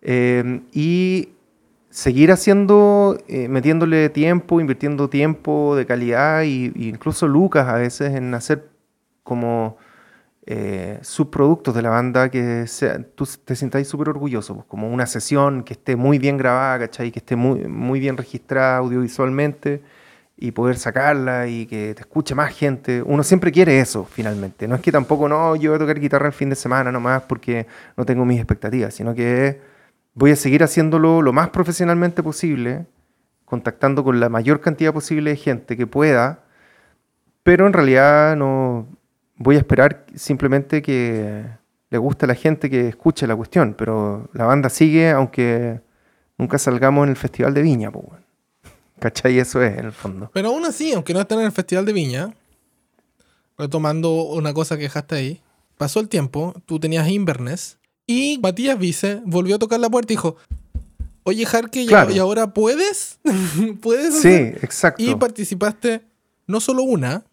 Eh, y seguir haciendo, eh, metiéndole tiempo, invirtiendo tiempo de calidad e incluso lucas a veces en hacer como eh, subproductos de la banda que tú te sintáis súper orgulloso, pues, como una sesión que esté muy bien grabada, ¿cachai? Que esté muy, muy bien registrada audiovisualmente y poder sacarla y que te escuche más gente. Uno siempre quiere eso, finalmente. No es que tampoco, no, yo voy a tocar guitarra el fin de semana nomás porque no tengo mis expectativas, sino que voy a seguir haciéndolo lo más profesionalmente posible, contactando con la mayor cantidad posible de gente que pueda, pero en realidad no voy a esperar simplemente que le guste a la gente que escuche la cuestión, pero la banda sigue aunque nunca salgamos en el Festival de Viña, pues, ¿cachai? Eso es en el fondo. Pero aún así, aunque no estén en el Festival de Viña, retomando una cosa que dejaste ahí, pasó el tiempo, tú tenías Inverness y Matías Vice volvió a tocar la puerta y dijo, oye Jarque, ¿y ahora puedes? ¿Puedes? Sí, exacto. Y participaste no solo una,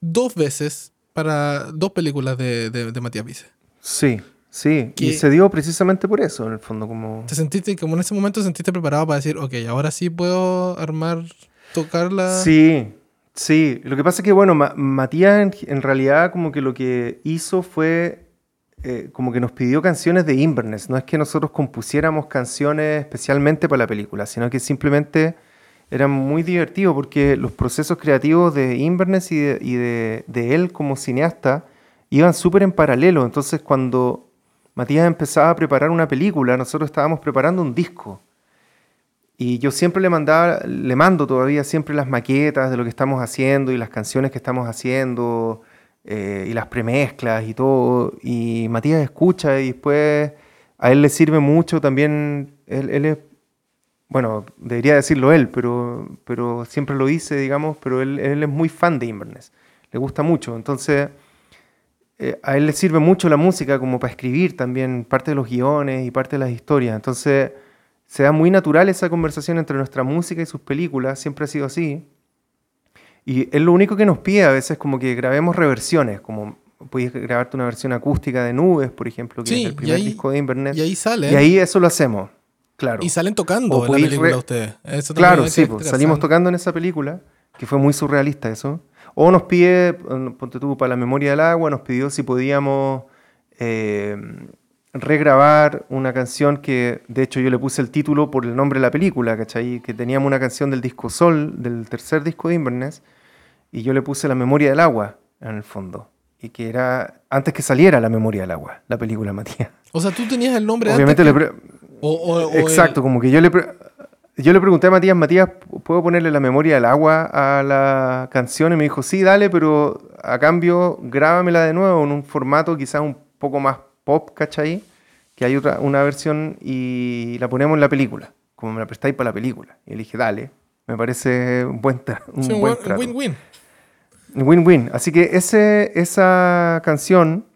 dos veces para dos películas de, de, Matías Vice. Sí, sí. Y se dio precisamente por eso, en el fondo, como... ¿Te sentiste, como en ese momento, sentiste preparado para decir, ok, ahora sí puedo armar, tocarla? Sí, sí. Lo que pasa es que, bueno, Matías en, realidad como que lo que hizo fue... Eh, como que nos pidió canciones de Inverness. No es que nosotros compusiéramos canciones especialmente para la película, sino que simplemente era muy divertido porque los procesos creativos de Inverness y de, él como cineasta iban súper en paralelo. Entonces cuando Matías empezaba a preparar una película, nosotros estábamos preparando un disco. Y yo siempre le mandaba, le mando todavía siempre las maquetas de lo que estamos haciendo y las canciones que estamos haciendo eh, y las premezclas y todo. Y Matías escucha y después a él le sirve mucho también, él, él es bueno, debería decirlo él, pero, pero siempre lo dice, digamos, pero él, es muy fan de Inverness, le gusta mucho, entonces eh, a él le sirve mucho la música como para escribir también parte de los guiones y parte de las historias, entonces se da muy natural esa conversación entre nuestra música y sus películas, siempre ha sido así, y él lo único que nos pide a veces como que grabemos reversiones, como puedes grabarte una versión acústica de Nubes, por ejemplo, que es el primer disco de Inverness. Y ahí sale. Y ahí eso lo hacemos. Claro. Y salen tocando O en la película re- ustedes. Eso Claro, sí, pues, salimos tocando en esa película, que fue muy surrealista eso. O nos pide, eh, ponte tú, para la memoria del agua, nos pidió si podíamos eh, regrabar una canción que, de hecho, yo le puse el título por el nombre de la película, ¿cachai? Que teníamos una canción del disco Sol, del tercer disco de Inverness, y yo le puse la memoria del agua en el fondo. Y que era antes que saliera la memoria del agua, la película, Matías. O sea, tú tenías el nombre Obviamente le antes. que- o, o- o Exacto, el- como que yo le, yo le pregunté a Matías, Matías, ¿puedo ponerle la memoria del agua a la canción? Y me dijo, sí, dale, pero a cambio grábamela de nuevo en un formato quizás un poco más pop, ¿cachai? Que hay otra, una versión y la ponemos en la película, como me la prestáis para la película. Y le dije, dale, me parece un buen, un sí, buen- trato. win-win. Win-win. Así que ese, esa canción,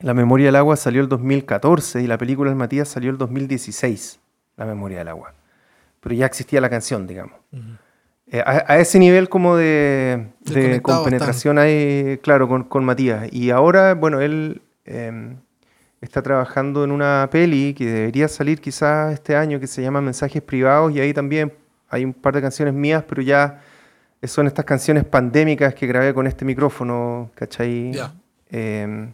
La Memoria del Agua, salió el 2014 y la película del Matías salió el 2016, La Memoria del Agua. Pero ya existía la canción, digamos. Eh, a, a ese nivel como de, De compenetración hay, claro, con, con Matías. Y ahora, bueno, él eh, está trabajando en una peli que debería salir quizás este año que se llama Mensajes Privados y ahí también hay un par de canciones mías, pero ya son estas canciones pandémicas que grabé con este micrófono, ¿cachai? Ya. Eh,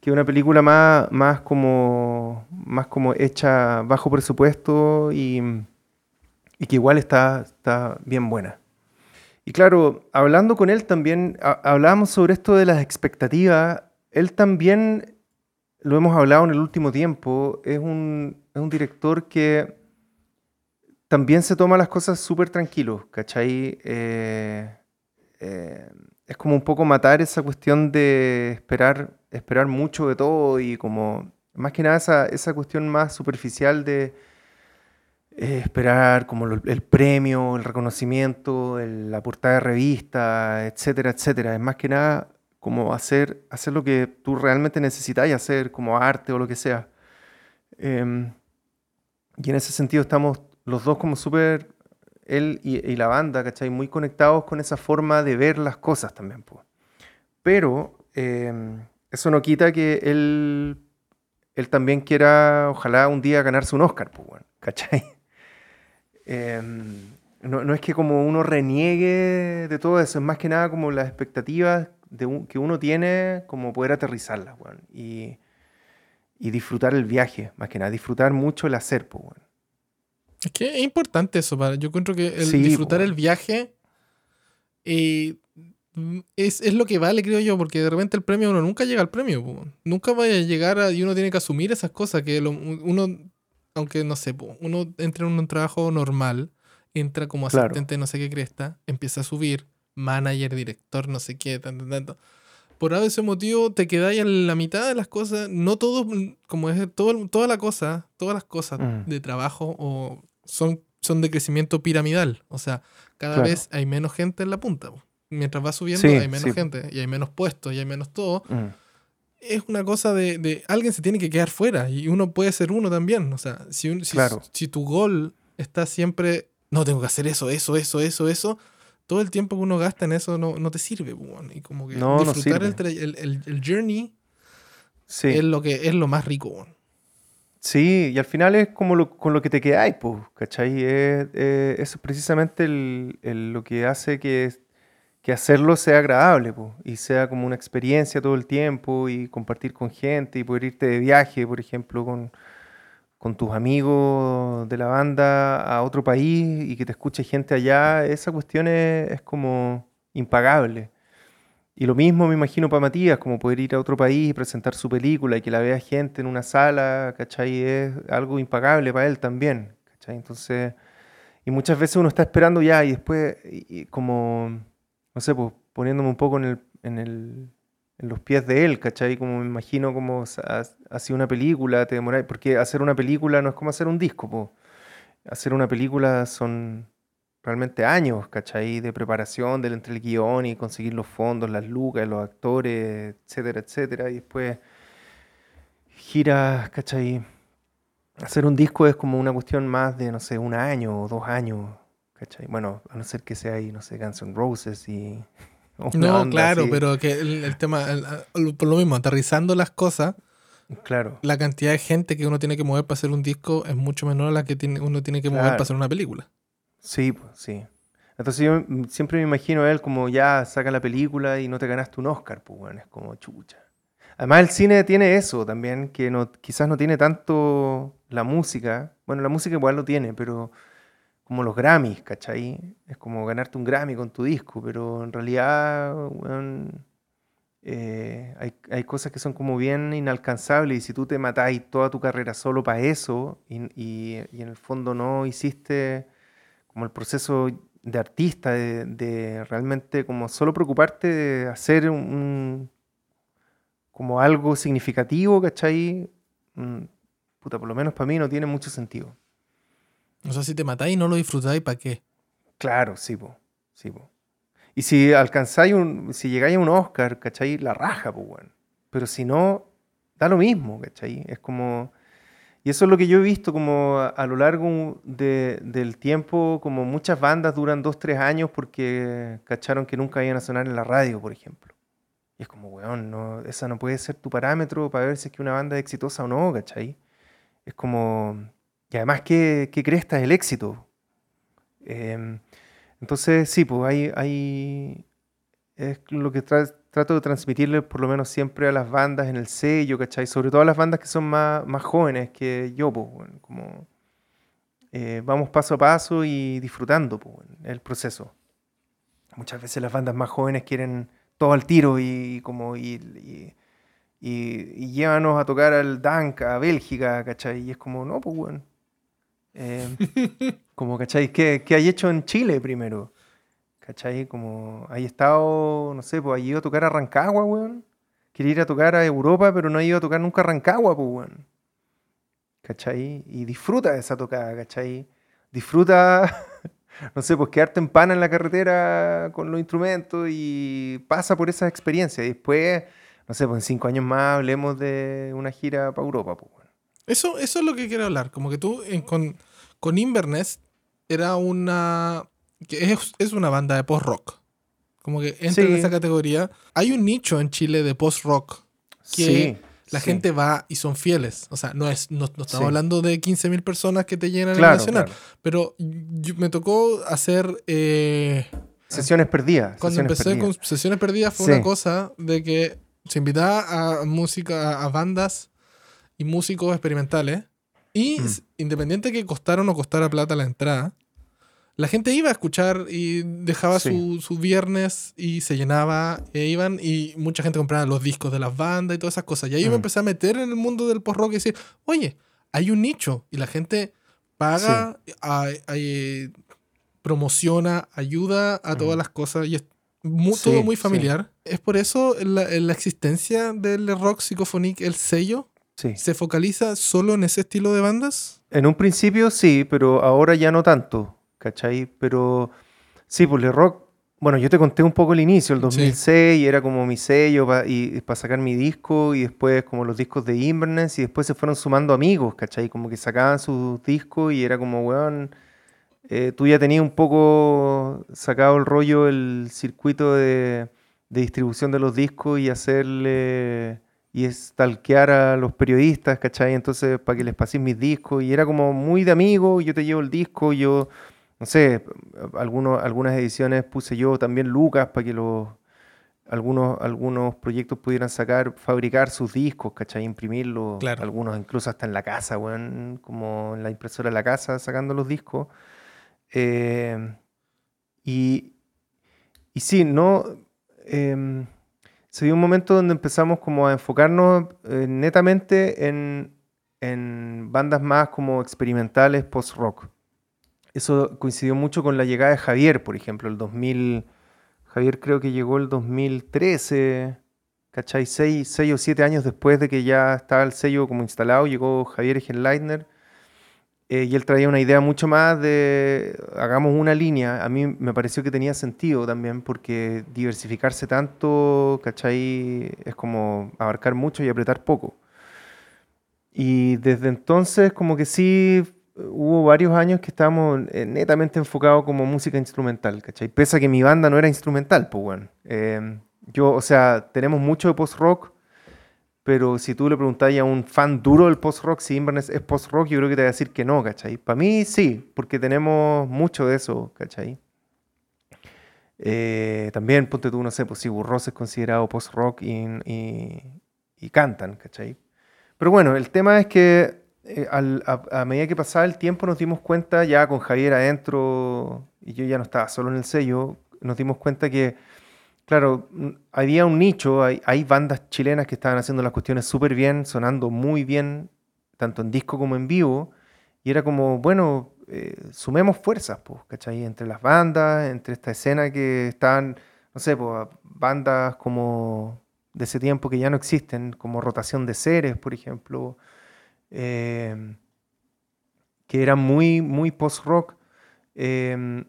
que es una película más, más, como, más como hecha bajo presupuesto y, y que igual está, está bien buena. Y claro, hablando con él también, ha- hablábamos sobre esto de las expectativas. Él también, lo hemos hablado en el último tiempo, es un, es un director que también se toma las cosas súper tranquilos, ¿cachai? Eh, eh, es como un poco matar esa cuestión de esperar, esperar mucho de todo y como, más que nada esa, esa cuestión más superficial de eh, esperar como el premio, el reconocimiento, el- la portada de revista, etcétera, etcétera. Es más que nada como hacer, hacer lo que tú realmente necesitas hacer, como arte o lo que sea. Em, y en ese sentido estamos los dos como súper, él y, la banda, ¿cachai? Muy conectados con esa forma de ver las cosas también, po. Pero em, eso no quita que él, él también quiera, ojalá un día ganarse un Oscar, pues, bueno, ¿cachai? Em, no, no es que como uno reniegue de todo eso, es más que nada como las expectativas de un- que uno tiene, como poder aterrizarlas, weón, y, y disfrutar el viaje, más que nada, disfrutar mucho el hacer, pues, weón. Es que es importante eso. Para, yo encuentro que el Sí, disfrutar po. el viaje eh, es, es lo que vale, creo yo, porque de repente el premio uno nunca llega al premio. po. Nunca vaya a llegar a, y uno tiene que asumir esas cosas. Que lo- uno, aunque no sé, po, uno entra en un trabajo normal, entra como Claro. asistente no sé qué cresta, empieza a subir, manager, director, no sé qué, tanto, tanto. Por ese motivo te quedáis en la mitad de las cosas, no todo, mm, como es todo, toda la cosa, todas las cosas Mm. de trabajo o son, son de crecimiento piramidal. O sea, cada Claro. vez hay menos gente en la punta. Mientras va subiendo Sí, hay menos sí. gente y hay menos puestos y hay menos todo. Mm. Es una cosa de, de alguien se tiene que quedar fuera y uno puede ser uno también. O sea, si, un- si, Claro. si tu gol está siempre, no tengo que hacer eso, eso, eso, eso, eso, todo el tiempo que uno gasta en eso no, no te sirve. weón. Y como que No, no disfrutar el, sirve. tra- el, el- el journey Sí. es, lo que, es lo más rico. weón. Sí, y al final es como lo, con lo que te quedáis, pues, ¿cachai? Es, eh, eso es precisamente lo que hace que, que hacerlo sea agradable, y sea como una experiencia todo el tiempo, y compartir con gente, y poder irte de viaje, por ejemplo, con, con tus amigos de la banda a otro país, y que te escuche gente allá, esa cuestión es, es como impagable. Y lo mismo me imagino para Matías, como poder ir a otro país y presentar su película y que la vea gente en una sala, ¿cachai? Es algo impagable para él también, ¿cachai? Entonces, y muchas veces uno está esperando ya y después, como, no sé, pues poniéndome un poco en, el, en, el, en los pies de él, ¿cachai? Como me imagino como hacía una película, te demoráis, porque hacer una película no es como hacer un disco, pues. Hacer una película son realmente años, ¿cachai? De preparación del entre el guion y conseguir los fondos, las lucas, los actores, etcétera, etcétera. Y después giras, ¿cachai? Hacer un disco es como una cuestión más de, no sé, un año o dos años, ¿cachai? Bueno, a no ser que sea ahí, no sé, Guns N' Roses y... No, claro, así. pero que el, el tema, el- el- por lo mismo, aterrizando las cosas, Claro. la cantidad de gente que uno tiene que mover para hacer un disco es mucho menor a la que tiene, uno tiene que mover Claro. para hacer una película. Sí, pues, sí. Entonces yo siempre me imagino a él como ya saca la película y no te ganaste un Oscar, pues bueno, es como chucha. Además el cine tiene eso también, que no, quizás no tiene tanto la música. Bueno, la música igual lo tiene, pero como los Grammys, ¿cachai? Es como ganarte un Grammy con tu disco, pero en realidad, weón, eh, hay, hay cosas que son como bien inalcanzables y si tú te matáis toda tu carrera solo para eso y, y- y en el fondo no hiciste como el proceso de artista, de, de realmente como solo preocuparte de hacer un, un- como algo significativo, ¿cachai? Mm, puta, por lo menos para mí no tiene mucho sentido. O sea, si te matáis y no lo disfrutáis, ¿para qué? Claro, sí, po. Sí, po. Y si alcanzáis un, si llegáis a un Oscar, ¿cachai? La raja, pues. Pero si no, da lo mismo, ¿cachai? Es como... Y eso es lo que yo he visto como a, a lo largo de- del tiempo, como muchas bandas duran dos, tres años porque cacharon que nunca iban a sonar en la radio, por ejemplo. Y es como, weón, no, esa no puede ser tu parámetro para ver si es que una banda es exitosa o no, ¿cachai? Es como... Y además, ¿qué, qué cresta es el éxito? Em, entonces, sí, pues hay, hay es lo que tra- trato de transmitirle por lo menos siempre a las bandas en el sello, ¿cachai? Sobre todo a las bandas que son más, más jóvenes que yo, pues, bueno, como eh, vamos paso a paso y disfrutando pues, bueno, el proceso. Muchas veces las bandas más jóvenes quieren todo al tiro y, como y, y, y- y llévanos a tocar al Dunk, a Bélgica, ¿cachai? Y es como, no, pues bueno. Eh, como, ¿cachai? ¿Qué, qué hay hecho en Chile primero? ¿Cachai? Como, hay estado, no sé, pues hay ido a tocar a Rancagua, weón. Quiere ir a tocar a Europa, pero no ha ido a tocar nunca a Rancagua, pues, weón. ¿Cachai? Y disfruta de esa tocada, ¿cachai? Disfruta, no sé, pues quedarte en pana en la carretera con los instrumentos y pasa por esa experiencia. Y después, no sé, pues en cinco años más hablemos de una gira para Europa, pues, weón. Eso, eso es lo que quiero hablar. Como que tú en- con, con Inverness era una. Que es, es una banda de post-rock. Como que entra en esa categoría. Hay un nicho en Chile de post-rock que Sí, la sí. gente va y son fieles. O sea, no es no, no estamos hablando de 15.000 personas que te llenan Claro, el Nacional. claro. Pero yo- me tocó hacer. eh, Sesiones perdidas. cuando sesiones empecé perdidas. con Sesiones Perdidas fue una cosa de que se invitaba a música, a bandas y músicos experimentales. Y Mm. independiente que costara o no costara plata la entrada, la gente iba a escuchar y dejaba Sí. su, su viernes y se llenaba, e iban y mucha gente compraba los discos de las bandas y todas esas cosas. Y ahí yo me Mm. empecé a meter en el mundo del post-rock y decir, oye, hay un nicho y la gente paga, a- a- eh, promociona, ayuda a todas Mm. las cosas y es mu- Sí, todo muy familiar. Es por eso la, la existencia del rock psicofonic, el sello, Sí. se focaliza solo en ese estilo de bandas. En un principio sí, pero ahora ya no tanto, ¿cachai? Pero sí, pues Le Rock, bueno, yo te conté un poco el inicio, el Sí. 2006, era como mi sello para sacar mi disco y después como los discos de Inverness y después se fueron sumando amigos, ¿cachai? Como que sacaban sus discos y era como, weón, eh, tú ya tenías un poco sacado el rollo, el circuito de, de distribución de los discos y hacerle y stalkear a los periodistas, ¿cachai? Entonces, para que les pases mis discos. Y era como muy de amigo, yo te llevo el disco, yo, no sé, algunos, algunas ediciones puse yo también Lucas para que los, algunos, algunos proyectos pudieran sacar, fabricar sus discos, ¿cachai? Imprimirlos, Claro. algunos incluso hasta en la casa, weón, como en la impresora de la casa sacando los discos. Eh, y, y sí, no... em, se dio un momento donde empezamos como a enfocarnos eh, netamente en, en bandas más como experimentales post-rock. Eso coincidió mucho con la llegada de Javier, por ejemplo, el 2000. Javier creo que llegó el 2013, ¿cachai? Seis, seis o siete años después de que ya estaba el sello como instalado, llegó Javier Egenleitner. Eh, y él traía una idea mucho más de hagamos una línea. A mí me pareció que tenía sentido también porque diversificarse tanto, ¿cachai? Es como abarcar mucho y apretar poco. Y desde entonces como que sí hubo varios años que estábamos eh, netamente enfocados como música instrumental, ¿cachai? Pese a que mi banda no era instrumental, pues bueno. Eh, yo, o sea, tenemos mucho de post-rock, pero si tú le preguntas a un fan duro del post-rock si Inverness es post-rock, yo creo que te va a decir que no, ¿cachai? Para mí sí, porque tenemos mucho de eso, ¿cachai? Eh, también, ponte tú, no sé, pues si Burros es considerado post-rock y, cantan, ¿cachai? Pero bueno, el tema es que eh, a, medida que pasaba el tiempo nos dimos cuenta, ya con Javier adentro, y yo ya no estaba solo en el sello, nos dimos cuenta que, claro, había un nicho, hay, hay bandas chilenas que estaban haciendo las cuestiones súper bien, sonando muy bien, tanto en disco como en vivo, y era como, bueno, eh, sumemos fuerzas, pues, ¿cachai? Entre las bandas, entre esta escena que están, no sé, pues, bandas como de ese tiempo que ya no existen, como Rotación de Seres, por ejemplo, em, que eran muy, muy post-rock, em,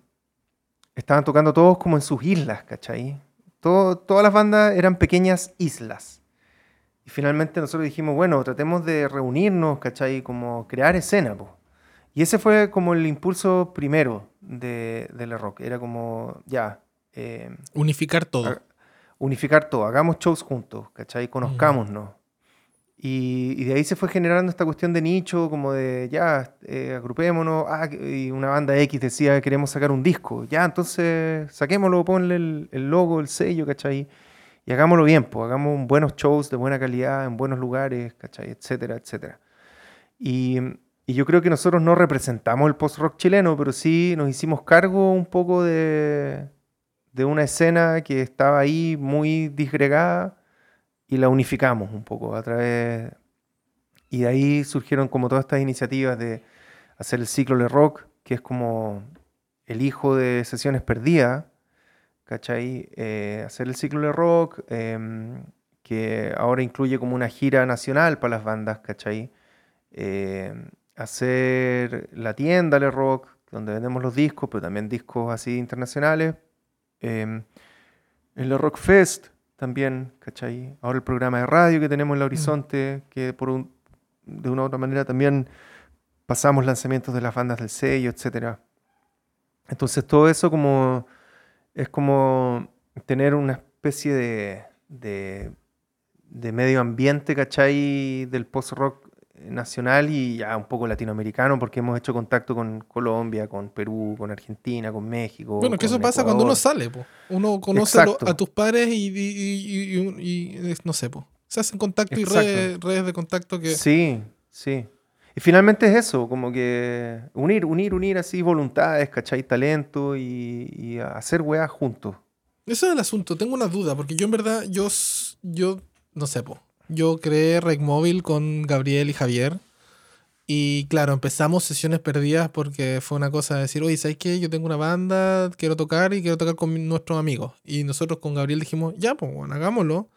estaban tocando todos como en sus islas, ¿cachai? todas las bandas eran pequeñas islas. Y finalmente nosotros dijimos, bueno, tratemos de reunirnos, ¿cachai? Como crear escena, pues. Y ese fue como el impulso primero de, del rock. Era como, ya. Eh, unificar todo. unificar todo. Hagamos shows juntos, ¿cachai? Conozcámonos. Y, de ahí se fue generando esta cuestión de nicho, como de, ya, eh, agrupémonos. Ah, y una banda X decía, queremos sacar un disco. Ya, entonces saquémoslo, ponle el, el logo, el sello, ¿cachai? Y hagámoslo bien, pues hagamos buenos shows de buena calidad, en buenos lugares, ¿cachai? Etcétera, etcétera. Y y yo creo que nosotros no representamos el post-rock chileno, pero sí nos hicimos cargo un poco de, de una escena que estaba ahí muy disgregada y la unificamos un poco a través... Y de ahí surgieron como todas estas iniciativas de hacer el ciclo de rock, que es como el hijo de Sesiones Perdidas, ¿cachai? Eh, hacer el ciclo de rock, em, que ahora incluye como una gira nacional para las bandas, ¿cachai? Eh, hacer la tienda Le Rock, donde vendemos los discos, pero también discos así internacionales. Eh, el Le Rock Fest también, ¿cachai? Ahora el programa de radio que tenemos en la mm. Horizonte, que por un, de una u otra manera también pasamos lanzamientos de las bandas del sello, etc. Entonces todo eso como es como tener una especie de, de, de medio ambiente, ¿cachai? Del post-rock nacional y ya un poco latinoamericano, porque hemos hecho contacto con Colombia, con Perú, con Argentina, con México. Bueno, que eso pasa cuando uno sale, uno conoce a, tus padres y, no sé, se hacen contacto y redes, redes, de contacto que... Sí, sí. Y finalmente es eso, como que unir, unir, unir así voluntades, ¿cachai? Talento y, hacer weas juntos. Eso es el asunto, tengo una duda, porque yo en verdad, yo, yo no sé, po. Yo creé Rec Móvil con Gabriel y Javier. Y claro, empezamos sesiones perdidas porque fue una cosa de decir, oye, ¿sabes qué? Yo tengo una banda, quiero tocar y quiero tocar con nuestros amigos. Y nosotros con Gabriel dijimos, ya, pues bueno, hagámoslo.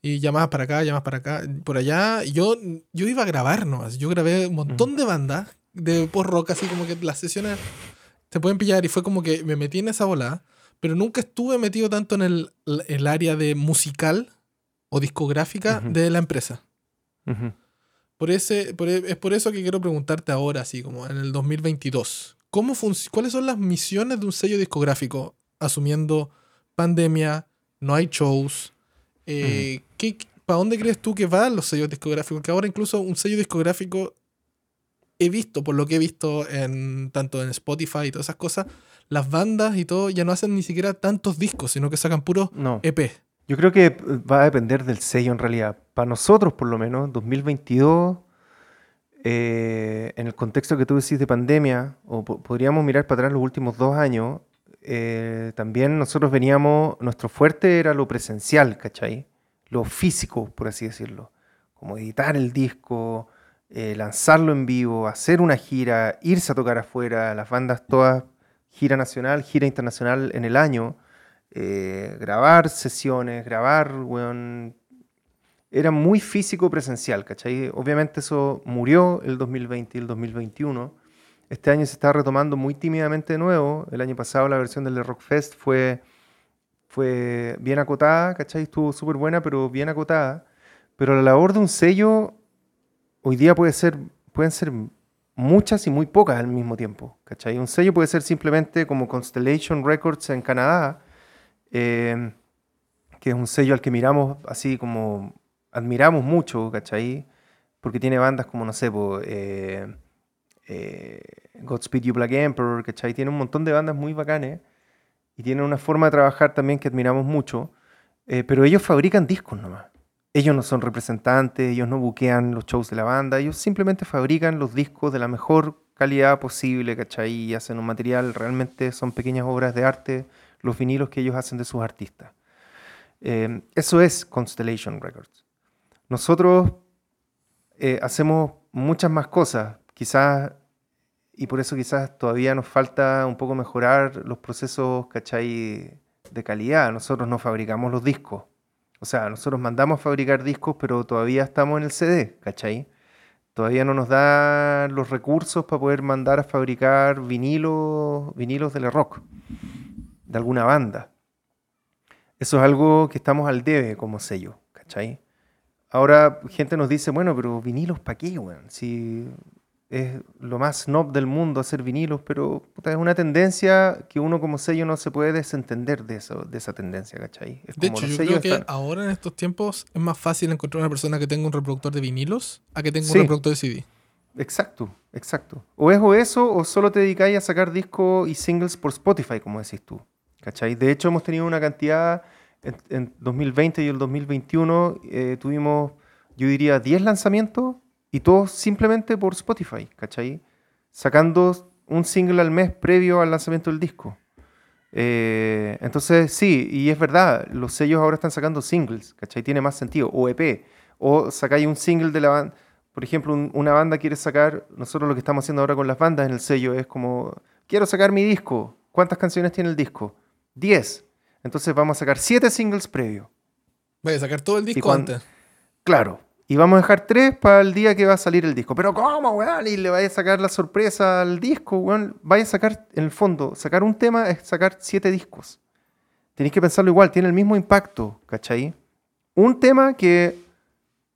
Y llamadas para acá, llamadas para acá, por allá. Yo, yo iba a grabar nomás. Yo grabé un montón de bandas de post-rock, así como que las sesiones se pueden pillar. Y fue como que me metí en esa bola, pero nunca estuve metido tanto en el, el área de musical o discográfica de la empresa. por ese, e, es por eso que quiero preguntarte ahora, así como en el 2022, ¿cómo ¿cuáles son las misiones de un sello discográfico asumiendo pandemia, no hay shows? Eh, ¿Para dónde crees tú que van los sellos discográficos? Que ahora incluso un sello discográfico he visto, por lo que he visto en tanto en Spotify y todas esas cosas, las bandas y todo ya no hacen ni siquiera tantos discos, sino que sacan puros EP. Yo creo que va a depender del sello en realidad. Para nosotros, por lo menos, 2022, eh, en el contexto que tú decís de pandemia, o podríamos mirar para atrás los últimos dos años, eh, también nosotros veníamos, nuestro fuerte era lo presencial, ¿cachai? Lo físico, por así decirlo. Como editar el disco, eh, lanzarlo en vivo, hacer una gira, irse a tocar afuera, las bandas todas, gira nacional, gira internacional en el año. Eh, grabar sesiones, grabar, era muy físico presencial, ¿cachai? Obviamente eso murió el 2020 y el 2021. Este año se está retomando muy tímidamente de nuevo. El año pasado la versión del Rock Fest fue, fue bien acotada, ¿cachai? Estuvo súper buena, pero bien acotada. Pero la labor de un sello hoy día puede ser, pueden ser muchas y muy pocas al mismo tiempo, ¿cachai? Un sello puede ser simplemente como Constellation Records en Canadá, Em, que es un sello al que miramos así como admiramos mucho, ¿cachai? Porque tiene bandas como, no sé, eh, eh, Godspeed You Black Emperor, ¿cachai? Tiene un montón de bandas muy bacanes y tienen una forma de trabajar también que admiramos mucho, eh, pero ellos fabrican discos nomás. Ellos no son representantes, ellos no buquean los shows de la banda, ellos simplemente fabrican los discos de la mejor calidad posible, ¿cachai? Y hacen un material, realmente son pequeñas obras de arte, los vinilos que ellos hacen de sus artistas. Eh, eso es Constellation Records. Nosotros eh, hacemos muchas más cosas, quizás, y por eso quizás todavía nos falta un poco mejorar los procesos, ¿cachai? De calidad. Nosotros no fabricamos los discos. O sea, nosotros mandamos a fabricar discos, pero todavía estamos en el CD, ¿cachai? Todavía no nos dan los recursos para poder mandar a fabricar vinilos, vinilos de la rock, de alguna banda. Eso es algo que estamos al debe como sello, ¿cachai? Ahora gente nos dice, bueno, pero vinilos para qué, weón? Si es lo más snob del mundo hacer vinilos, pero es una tendencia que uno como sello no se puede desentender de, eso, de esa tendencia, ¿cachai? de hecho, yo creo que ahora en estos tiempos es más fácil encontrar una persona que tenga un reproductor de vinilos a que tenga un reproductor de CD. Exacto, exacto. O es o eso, o solo te dedicáis a sacar discos y singles por Spotify, como decís tú. ¿Cachai? De hecho, hemos tenido una cantidad, en, 2020 y el 2021 eh, tuvimos, yo diría, 10 lanzamientos y todo simplemente por Spotify, ¿cachai? Sacando un single al mes previo al lanzamiento del disco. Eh, entonces, sí, y es verdad, los sellos ahora están sacando singles, ¿cachai? Tiene más sentido, o EP, o sacáis un single de la banda. Por ejemplo, una banda quiere sacar, nosotros lo que estamos haciendo ahora con las bandas en el sello es como, quiero sacar mi disco. ¿Cuántas canciones tiene el disco? 10. Entonces vamos a sacar 7 singles previo. Voy a sacar todo el disco antes. Claro, y vamos a dejar tres para el día que va a salir el disco. Pero ¿cómo, weón? Y le vais a sacar la sorpresa al disco, weón. Vais a sacar, en el fondo, sacar un tema es sacar siete discos. Tenéis que pensarlo igual, tiene el mismo impacto, ¿cachai? Un tema que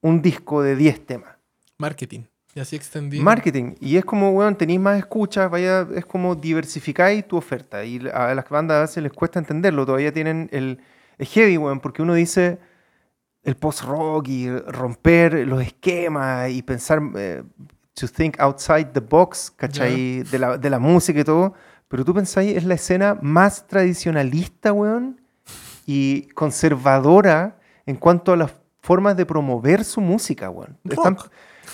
un disco de diez temas. Marketing. Y así extendido. Marketing. Y es como, weón, tenéis más escuchas, vaya, es como diversificáis tu oferta. Y a las bandas a veces les cuesta entenderlo. Todavía tienen el... Es heavy, weón, porque uno dice el post-rock y romper los esquemas y pensar, eh, to think outside the box, ¿cachai? De, la, de, la, música y todo. Pero tú pensáis, es la escena más tradicionalista, weón, y conservadora en cuanto a las formas de promover su música, weón.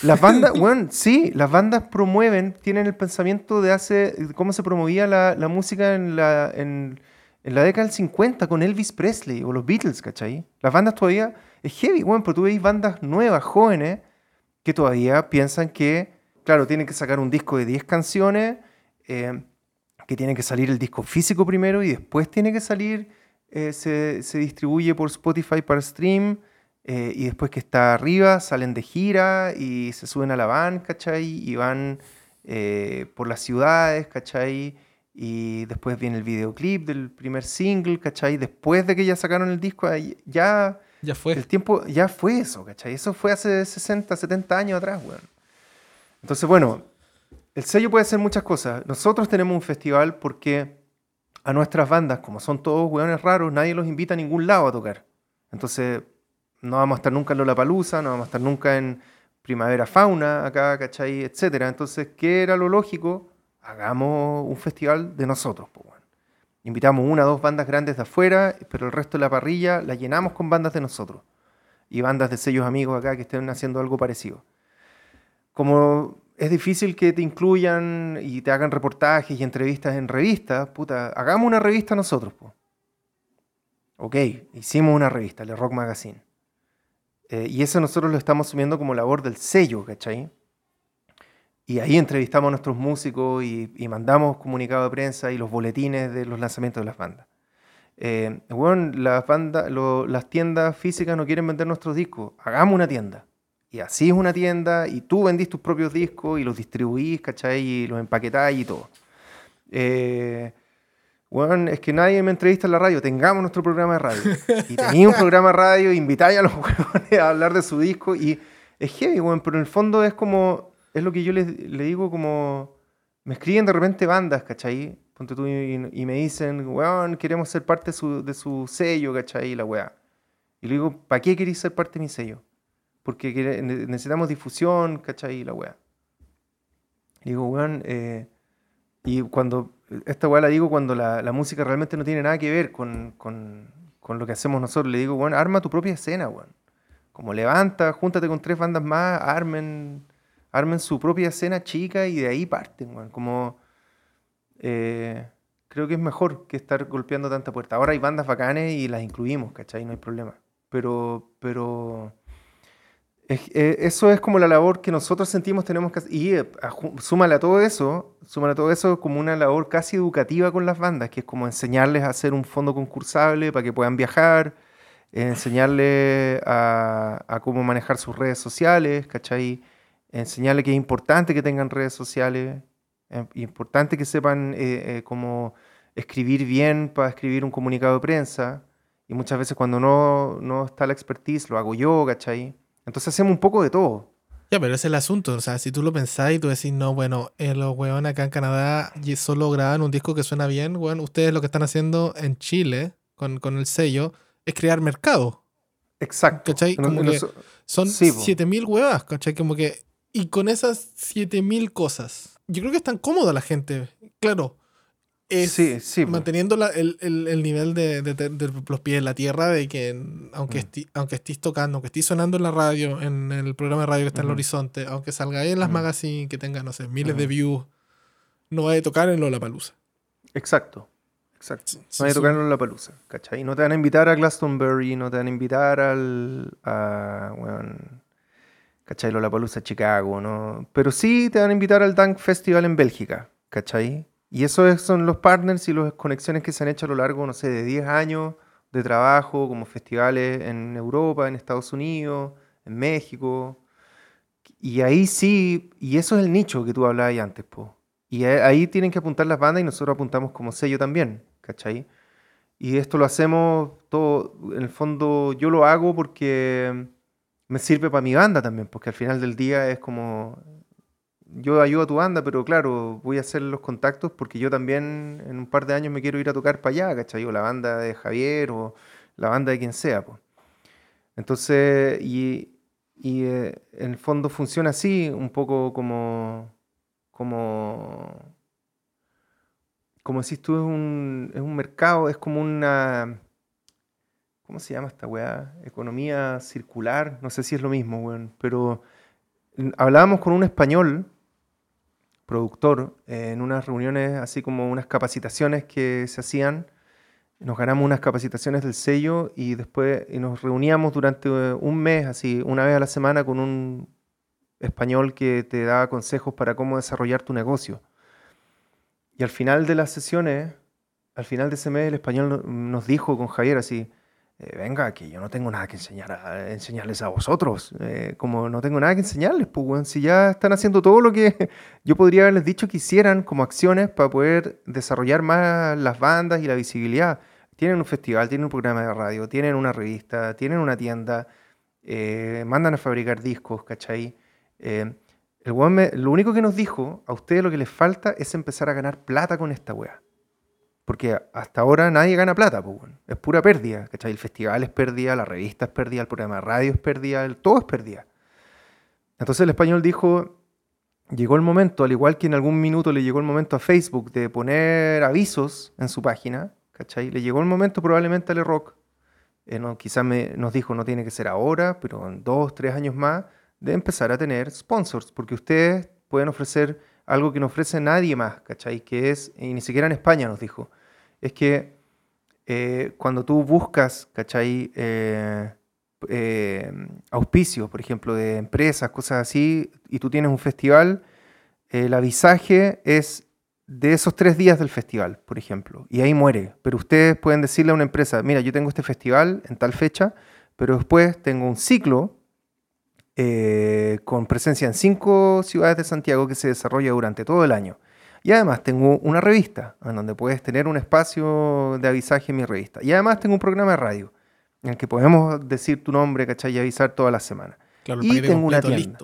Las bandas, weón, sí, las bandas promueven, tienen el pensamiento de hace, cómo se promovía la, la música en la, en, en la década del 50 con Elvis Presley o los Beatles, ¿cachai? Las bandas todavía es heavy, bueno, pero tú veis bandas nuevas, jóvenes, que todavía piensan que, claro, tienen que sacar un disco de 10 canciones, eh, que tiene que salir el disco físico primero y después tiene que salir, eh, se, se, distribuye por Spotify para stream, eh, y después que está arriba salen de gira y se suben a la van, ¿cachai? Y van por las ciudades, ¿cachai? Y después viene el videoclip del primer single, ¿cachai? Después de que ya sacaron el disco, ya ya fue. El tiempo ya fue eso, ¿cachai? Eso fue hace 60, 70 años atrás, weón. Entonces, bueno, el sello puede hacer muchas cosas. Nosotros tenemos un festival porque a nuestras bandas, como son todos weones raros, nadie los invita a ningún lado a tocar. Entonces, no vamos a estar nunca en Lollapalooza, no vamos a estar nunca en Primavera Fauna, acá, ¿cachai? Etcétera. Entonces, ¿qué era lo lógico? Hagamos un festival de nosotros, pues, Invitamos una o dos bandas grandes de afuera, pero el resto de la parrilla la llenamos con bandas de nosotros. Y bandas de sellos amigos acá que estén haciendo algo parecido. Como es difícil que te incluyan y te hagan reportajes y entrevistas en revistas, puta, hagamos una revista nosotros. Po. Ok, hicimos una revista, el Rock Magazine. Eh, y eso nosotros lo estamos asumiendo como labor del sello, ¿cachai? Y ahí entrevistamos a nuestros músicos y, mandamos comunicado de prensa y los boletines de los lanzamientos de las bandas. Eh, bueno, las, bandas, las tiendas físicas no quieren vender nuestros discos. Hagamos una tienda. Y así es una tienda y tú vendís tus propios discos y los distribuís, ¿cachai? Y los empaquetáis y todo. Bueno, es que nadie me entrevista en la radio. Tengamos nuestro programa de radio. Y tenéis un programa de radio, invitáis a los huevones a hablar de su disco. Y es heavy, bueno, pero en el fondo es como es lo que yo le, digo como... Me escriben de repente bandas, ¿cachai? Ponte tú y, me dicen, weón, queremos ser parte de su, sello, ¿cachai? La weá. Y le digo, ¿para qué queréis ser parte de mi sello? porque necesitamos difusión, ¿cachai? Y la weá. digo, weón, eh, y cuando, esta weá la digo cuando la, música realmente no tiene nada que ver con, con, lo que hacemos nosotros, le digo, weón, arma tu propia escena, weón. Como levanta, júntate con tres bandas más, armen, armen su propia escena chica y de ahí parten, weón. Como, eh, creo que es mejor que estar golpeando tanta puerta. Ahora hay bandas bacanes y las incluimos, ¿cachai? No hay problema. Pero, pero eso es como la labor que nosotros sentimos tenemos que hacer. Y eh, súmale a todo eso, súmale a todo eso como una labor casi educativa con las bandas, que es como enseñarles a hacer un fondo concursable para que puedan viajar, enseñarles a, cómo manejar sus redes sociales, ¿cachai? Enseñarles que es importante que tengan redes sociales, es importante que sepan eh, cómo escribir bien para escribir un comunicado de prensa. Y muchas veces cuando no, no está la expertise, lo hago yo, ¿cachai? Entonces hacemos un poco de todo. Ya, pero ese es el asunto. O sea, si tú lo pensás y tú decís, no, bueno, eh, los weones acá en Canadá solo graban un disco que suena bien, bueno, ustedes lo que están haciendo en Chile con, el sello es crear mercado. Exacto. ¿Cachai? Como que son 7000 huevas, ¿cachai? Como que. Y con esas 7000 cosas, yo creo que es tan cómoda la gente. Claro, sí, sí, manteniendo el, nivel de, los pies en la tierra, de que aunque, mm. aunque estés tocando, aunque estés sonando en la radio, en el programa de radio que está en el horizonte, aunque salga ahí en las magazines que tenga, no sé, miles de views, no va a tocar en Lollapalooza. Exacto. Exacto. no va a tocar en Lollapalooza, ¿cachai? No te van a invitar a Glastonbury, no te van a invitar al. a. bueno, ¿cachai? Lollapalooza Chicago, ¿no? Pero sí te van a invitar al Dunk Festival en Bélgica, ¿cachai? Y esos son los partners y las conexiones que se han hecho a lo largo, no sé, de 10 años de trabajo, como festivales en Europa, en Estados Unidos, en México. Y ahí sí, y eso es el nicho que tú hablabas antes, po. Y ahí tienen que apuntar las bandas y nosotros apuntamos como sello también, ¿cachai? Y esto lo hacemos todo, en el fondo yo lo hago porque me sirve para mi banda también, porque al final del día es como yo ayudo a tu banda, pero claro, voy a hacer los contactos porque yo también en un par de años me quiero ir a tocar para allá, ¿cachai? O la banda de Javier o la banda de quien sea, pues. Entonces, y, eh, en el fondo funciona así, un poco como, como, como si tú, es un, es un mercado, es como una, ¿cómo se llama esta weá? Economía circular, no sé si es lo mismo, weón, pero hablábamos con un español productor en unas reuniones, así como unas capacitaciones que se hacían. Nos ganamos unas capacitaciones del sello y después nos reuníamos durante un mes, así, una vez a la semana, con un español que te daba consejos para cómo desarrollar tu negocio. Y al final de las sesiones, al final de ese mes, el español nos dijo con Javier así, eh, venga, que yo no tengo nada que enseñar enseñarles a vosotros. Eh, como no tengo nada que enseñarles, pues, si ya están haciendo todo lo que yo podría haberles dicho que hicieran como acciones para poder desarrollar más las bandas y la visibilidad. Tienen un festival, tienen un programa de radio, tienen una revista, tienen una tienda, eh, mandan a fabricar discos, ¿cachai? lo único que nos dijo, a ustedes lo que les falta es empezar a ganar plata con esta wea. Porque hasta ahora nadie gana plata, es pura pérdida. ¿cachai? El festival es pérdida, la revista es pérdida, el programa de radio es pérdida, todo es pérdida. Entonces el español dijo, llegó el momento, al igual que en algún minuto le llegó el momento a Facebook de poner avisos en su página, ¿cachai? Le llegó el momento probablemente a Le Rock, eh, quizás nos dijo no tiene que ser ahora, pero en dos, tres años más, de empezar a tener sponsors, porque ustedes pueden ofrecer algo que no ofrece nadie más, ¿cachai? Que es, y ni siquiera en España nos dijo, es que eh, cuando tú buscas, ¿cachai? Eh, eh, auspicios, por ejemplo, de empresas, cosas así, y tú tienes un festival, el avisaje es de esos tres días del festival, por ejemplo, y ahí muere. Pero ustedes pueden decirle a una empresa, mira, yo tengo este festival en tal fecha, pero después tengo un ciclo con presencia en cinco ciudades de Santiago que se desarrolla durante todo el año. Y además tengo una revista, en donde puedes tener un espacio de avisaje en mi revista. Y además tengo un programa de radio, en el que podemos decir tu nombre, ¿cachai? Y avisar todas las semanas. y tengo una tienda.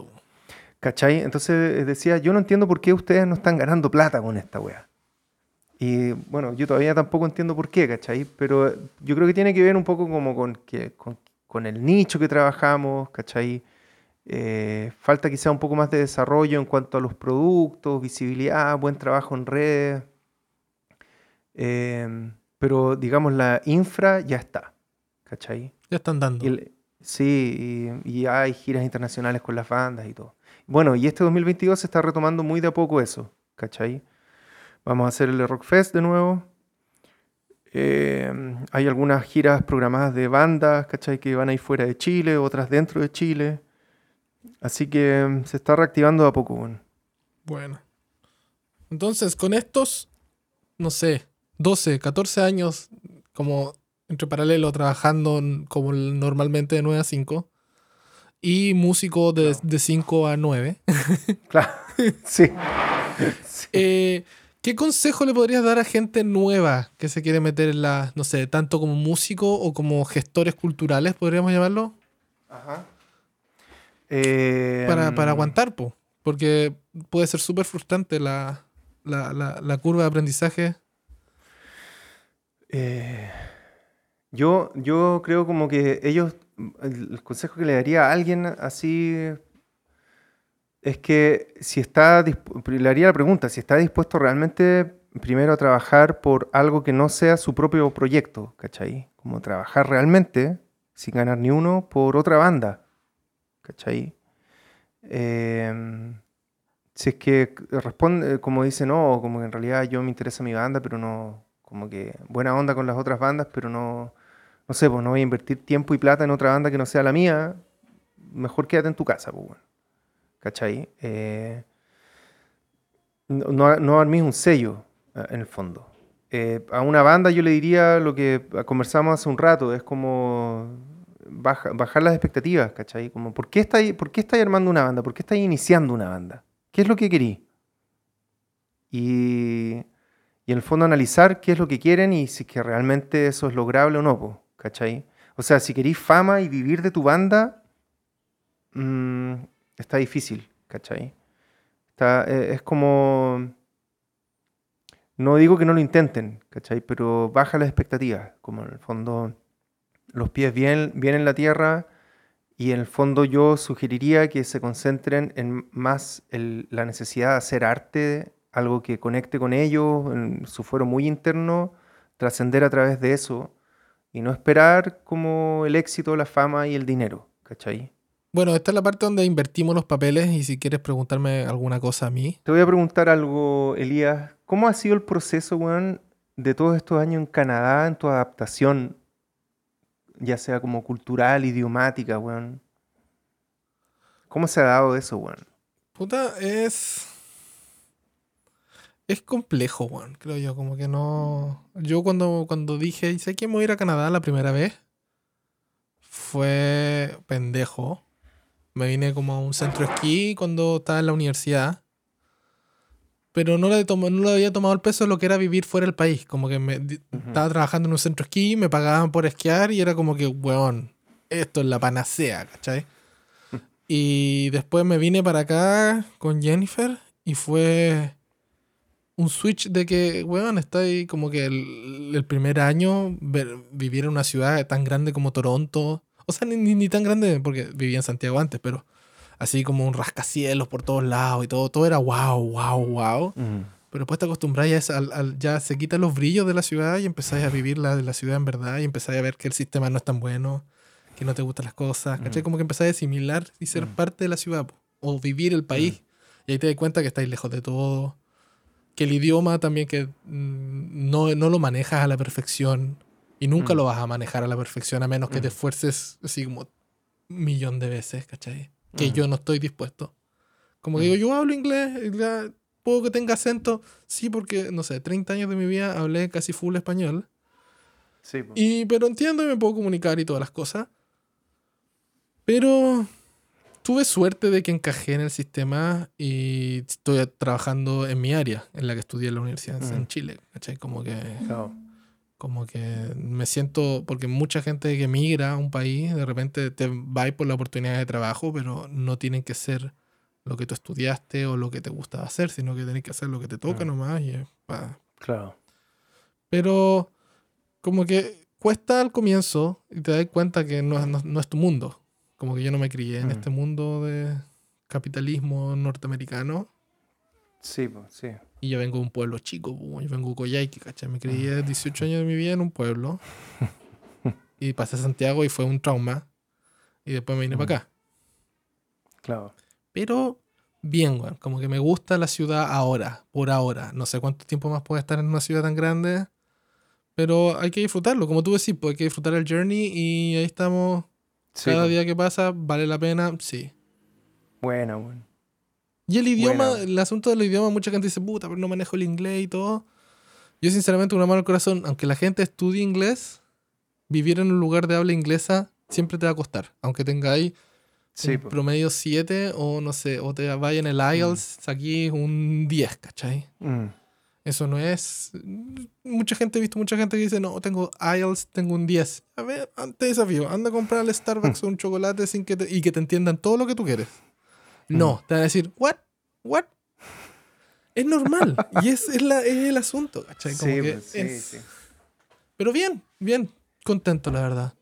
¿Cachai? Entonces eh, decía, yo no entiendo por qué ustedes no están ganando plata con esta wea. Y bueno, yo todavía tampoco entiendo por qué, ¿cachai? Pero yo creo que tiene que ver un poco como con, que, con, con el nicho que trabajamos, ¿cachai? Eh, falta quizá un poco más de desarrollo en cuanto a los productos, visibilidad, buen trabajo en redes. Em, pero digamos, la infra ya está. ¿Cachai? Ya están dando. sí, y, hay giras internacionales con las bandas y todo. Bueno, y este 2022 se está retomando muy de a poco eso. ¿Cachai? Vamos a hacer el Rock Fest de nuevo. Em, hay algunas giras programadas de bandas, ¿cachai? Que van a ir fuera de Chile, otras dentro de Chile. Así que em, se está reactivando a poco. Bueno. bueno. Entonces, con estos, no sé, 12, 14 años como entre paralelo trabajando como normalmente de 9 a 5 y músico de, de 5 a 9. claro, sí. Eh, ¿Qué consejo le podrías dar a gente nueva que se quiere meter en la, no sé, tanto como músico o como gestores culturales, podríamos llamarlo? Ajá. Para, para, mm. aguantar, po. porque puede ser súper frustrante la, la, curva de aprendizaje. Eh, yo, yo creo como que ellos, el consejo que le daría a alguien así es que si está, le haría la pregunta, si está dispuesto realmente primero a trabajar por algo que no sea su propio proyecto, ¿cachai? Como trabajar realmente, sin ganar ni uno, por otra banda, ¿cachai? Em, si es que responde, como dice, no, como que en realidad yo me interesa mi banda, pero no, como que buena onda con las otras bandas, pero no, no sé, pues no voy a invertir tiempo y plata en otra banda que no sea la mía, mejor quédate en tu casa, pues bueno. ¿cachai? Eh, no, no armís un sello, eh, en el fondo. Eh, a una banda yo le diría lo que conversamos hace un rato, es como bajar las expectativas, ¿cachai? Como, ¿por qué, estáis, ¿por qué armando una banda? ¿Por qué estáis iniciando una banda? ¿Qué es lo que querí? Y, y, en el fondo analizar qué es lo que quieren y si que realmente eso es lograble o no, ¿cachai? O sea, si queréis fama y vivir de tu banda, mmm, está difícil, ¿cachai? Está, eh, es como... No digo que no lo intenten, ¿cachai? Pero baja las expectativas, como en el fondo los pies bien, bien en la tierra y en el fondo yo sugeriría que se concentren en más la necesidad de hacer arte, algo que conecte con ellos, en su fuero muy interno, trascender a través de eso y no esperar como el éxito, la fama y el dinero, ¿cachai? Bueno, esta es la parte donde invertimos los papeles y si quieres preguntarme alguna cosa a mí. Te voy a preguntar algo, Elías. ¿Cómo ha sido el proceso, weón, de todos estos años en Canadá, en tu adaptación, ya sea como cultural, idiomática, weón? ¿Cómo se ha dado eso, weón? Puta, es... Es complejo, weón, creo yo. Como que no... Yo cuando, cuando dije, sé que voy a ir a Canadá la primera vez, fue pendejo me vine como a un centro esquí cuando estaba en la universidad. Pero no le, no le había tomado el peso de lo que era vivir fuera del país. Como que me, estaba trabajando en un centro esquí, me pagaban por esquiar y era como que, weón, esto es la panacea, ¿cachai? y después me vine para acá con Jennifer y fue un switch de que, weón, está ahí como que el, primer año vivir en una ciudad tan grande como Toronto o sea, ni, tan grande porque vivía en Santiago antes, pero así como un rascacielos por todos lados y todo, todo era wow, wow, wow. Pero después te acostumbras ya, al, ya se quitan los brillos de la ciudad y empezáis a vivir la, la ciudad en verdad y empezáis a ver que el sistema no es tan bueno, que no te gustan las cosas, ¿cachai? Como que empezáis a asimilar y ser parte de la ciudad o vivir el país. Y ahí te das cuenta que estáis lejos de todo, que el idioma también que mm, no, no lo manejas a la perfección. Y nunca mm. lo vas a manejar a la perfección a menos que te mm. esfuerces así como un millón de veces, ¿cachai? Que mm. yo no estoy dispuesto. Como digo, yo hablo inglés, puedo que tenga acento, sí, porque, no sé, 30 años de mi vida hablé casi full español. Sí, y, pero entiendo y me puedo comunicar y todas las cosas. Pero tuve suerte de que encajé en el sistema y estoy trabajando en mi área, en la que estudié en la universidad en Chile, ¿cachai? Como que... Como que me siento, porque mucha gente que migra a un país, de repente te va por la oportunidad de trabajo, pero no tienen que ser lo que tú estudiaste o lo que te gusta hacer, sino que tienes que hacer lo que te toca nomás. Y, Claro. Pero como que cuesta al comienzo y te das cuenta que no, no, es tu mundo. Como que yo no me crié en Mm. este mundo de capitalismo norteamericano. Sí, pues, sí. Y yo vengo de un pueblo chico, yo vengo de Coyhaique, ¿cachai? Me Mm. crié 18 años de mi vida en un pueblo. y pasé a Santiago y fue un trauma. Y después me vine Mm. para acá. Claro. Pero bien, weón. Como que me gusta la ciudad ahora, por ahora. No sé cuánto tiempo más puedo estar en una ciudad tan grande. Pero hay que disfrutarlo. Como tú decís, pues hay que disfrutar el journey y ahí estamos. Sí, Cada día que pasa, vale la pena, sí. Buena, weón. Y el idioma, Buena. el asunto del idioma, mucha gente dice, puta, pero no manejo el inglés y todo. Yo, sinceramente, una mano al corazón, aunque la gente estudie inglés, vivir en un lugar de habla inglesa siempre te va a costar. Aunque tengáis Sí, un promedio 7 o no sé, o te vaya en el IELTS, aquí un 10, ¿cachai? Mm. Eso no es. Mucha gente, he visto mucha gente que dice, no, tengo IELTS, tengo un 10. A ver, te desafío, anda a comprar al Starbucks un chocolate sin que te- y que te entiendan todo lo que tú quieres. No, te van a decir, ¿what? ¿what? Es normal. y es, es, la- es el asunto, ¿cachai? Como Sí, que pues, sí, es- sí. Pero bien, bien, contento, la verdad.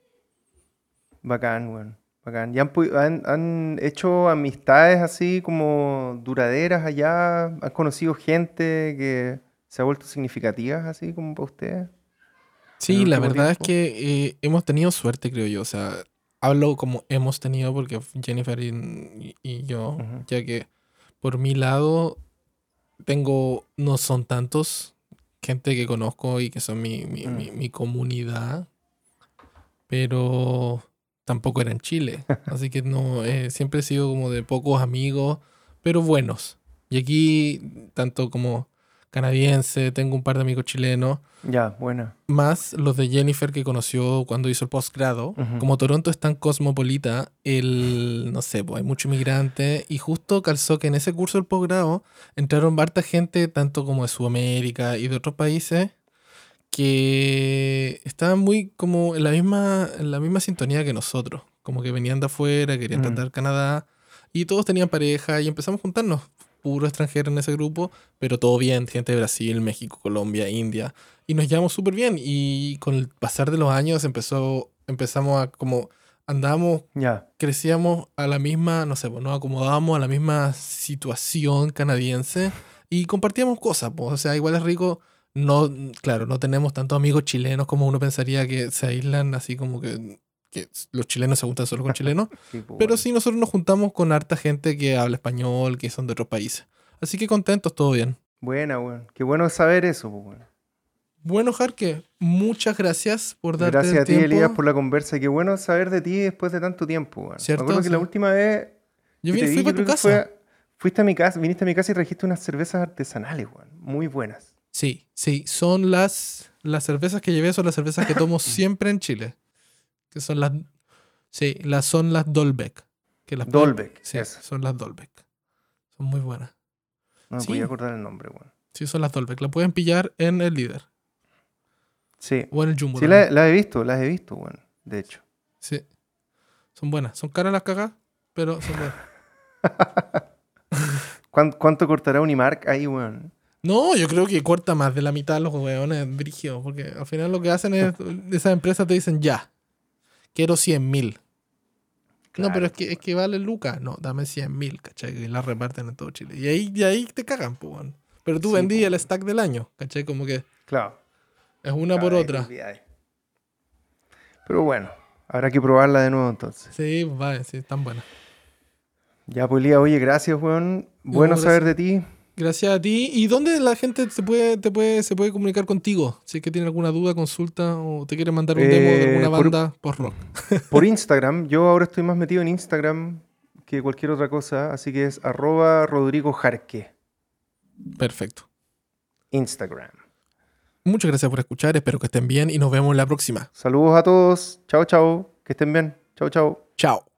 Bacán, weón. Bacán. ¿Y han, han, han hecho amistades así como duraderas allá? ¿Han conocido gente que se ha vuelto significativas así como para ustedes? Sí, la verdad es que eh, hemos tenido suerte, creo yo. O sea, hablo como hemos tenido porque Jennifer y, y yo, ya que por mi lado tengo, no son tantos gente que conozco y que son mi, mi, Mm. mi- mi comunidad, pero tampoco era en Chile. Así que no, eh, siempre he sido como de pocos amigos, pero buenos. Y aquí, tanto como canadiense, tengo un par de amigos chilenos Ya, buena. más los de Jennifer que conoció cuando hizo el posgrado. Como Toronto es tan cosmopolita, el, no sé, pues hay mucho inmigrante y justo calzó que en ese curso del posgrado entraron harta gente, tanto como de Sudamérica y de otros países, que estaban muy como en la misma, en la misma sintonía que nosotros. Como que venían de afuera, querían Mm. tratar Canadá y todos tenían pareja y empezamos a juntarnos. Puro extranjero en ese grupo, pero todo bien, gente de Brasil, México, Colombia, India y nos llevamos súper bien. Y con el pasar de los años empezó, empezamos a como andábamos, Ya. crecíamos a la misma, no sé, pues nos acomodábamos a la misma situación canadiense y compartíamos cosas. Pues, o sea, igual es rico. No, claro, no tenemos tantos amigos chilenos como uno pensaría que se aíslan así como que, que los chilenos se juntan solo con chilenos. Sí, pues, Pero bueno. sí, nosotros nos juntamos con harta gente que habla español, que son de otros países. Así que contentos, todo bien. Buena, weón. Qué bueno saber eso, pues, weón. Bueno, Jarque, muchas gracias por darte Gracias el a ti, tiempo. Elías, por la conversa. Qué bueno saber de ti después de tanto tiempo. ¿Cierto? Me acuerdo que la última vez Yo que vi- te fui vi, para tu casa. fue- fuiste a mi casa, viniste a mi casa y trajiste unas cervezas artesanales, weón. Muy buenas. Sí, sí, son las, las cervezas que llevé, son las cervezas que tomo siempre en Chile. Que son las, sí, las son las Dolbeck. Que las Dolbeck, Sí, esas. son las Dolbeck. Son muy buenas. No me Sí. podía acordar el nombre, weón. Sí, son las Dolbeck. La pueden pillar en el líder Sí. o en el Jumbo. Sí, las las he visto, las he visto, weón. De hecho. Sí. Son buenas. Son caras las cagas, pero son buenas. ¿Cuán- ¿Cuánto cortará Unimark ahí, weón? No, yo creo que corta más de la mitad los hueones brígidos, porque al final lo que hacen es, esas empresas te dicen ya, quiero 100 mil. no, pero es que, pues, es que vale lucas, no, dame 100 mil, ¿cachai? Y la reparten en todo Chile. Y ahí, y ahí te cagan, pues. Pero tú Sí, vendí pues, el stack del año, ¿cachai? Como que Claro. es una por otra. Pero bueno, habrá que probarla de nuevo entonces. Sí, pues, vale, sí, están buenas. Ya, pues, Lía, oye, gracias, weón. Bueno No, saber de ti. Gracias a ti. ¿Y dónde la gente se puede, te puede, se puede comunicar contigo? Si es que tiene alguna duda, consulta o te quiere mandar un demo de Eh, alguna por- banda post-rock. Por Instagram, yo ahora estoy más metido en Instagram que cualquier otra cosa, así que es arroba Rodrigo Jarque. Perfecto. Instagram. Muchas gracias por escuchar, espero que estén bien y nos vemos la próxima. Saludos a todos. Chao, chao. Que estén bien. Chao, chao. Chao.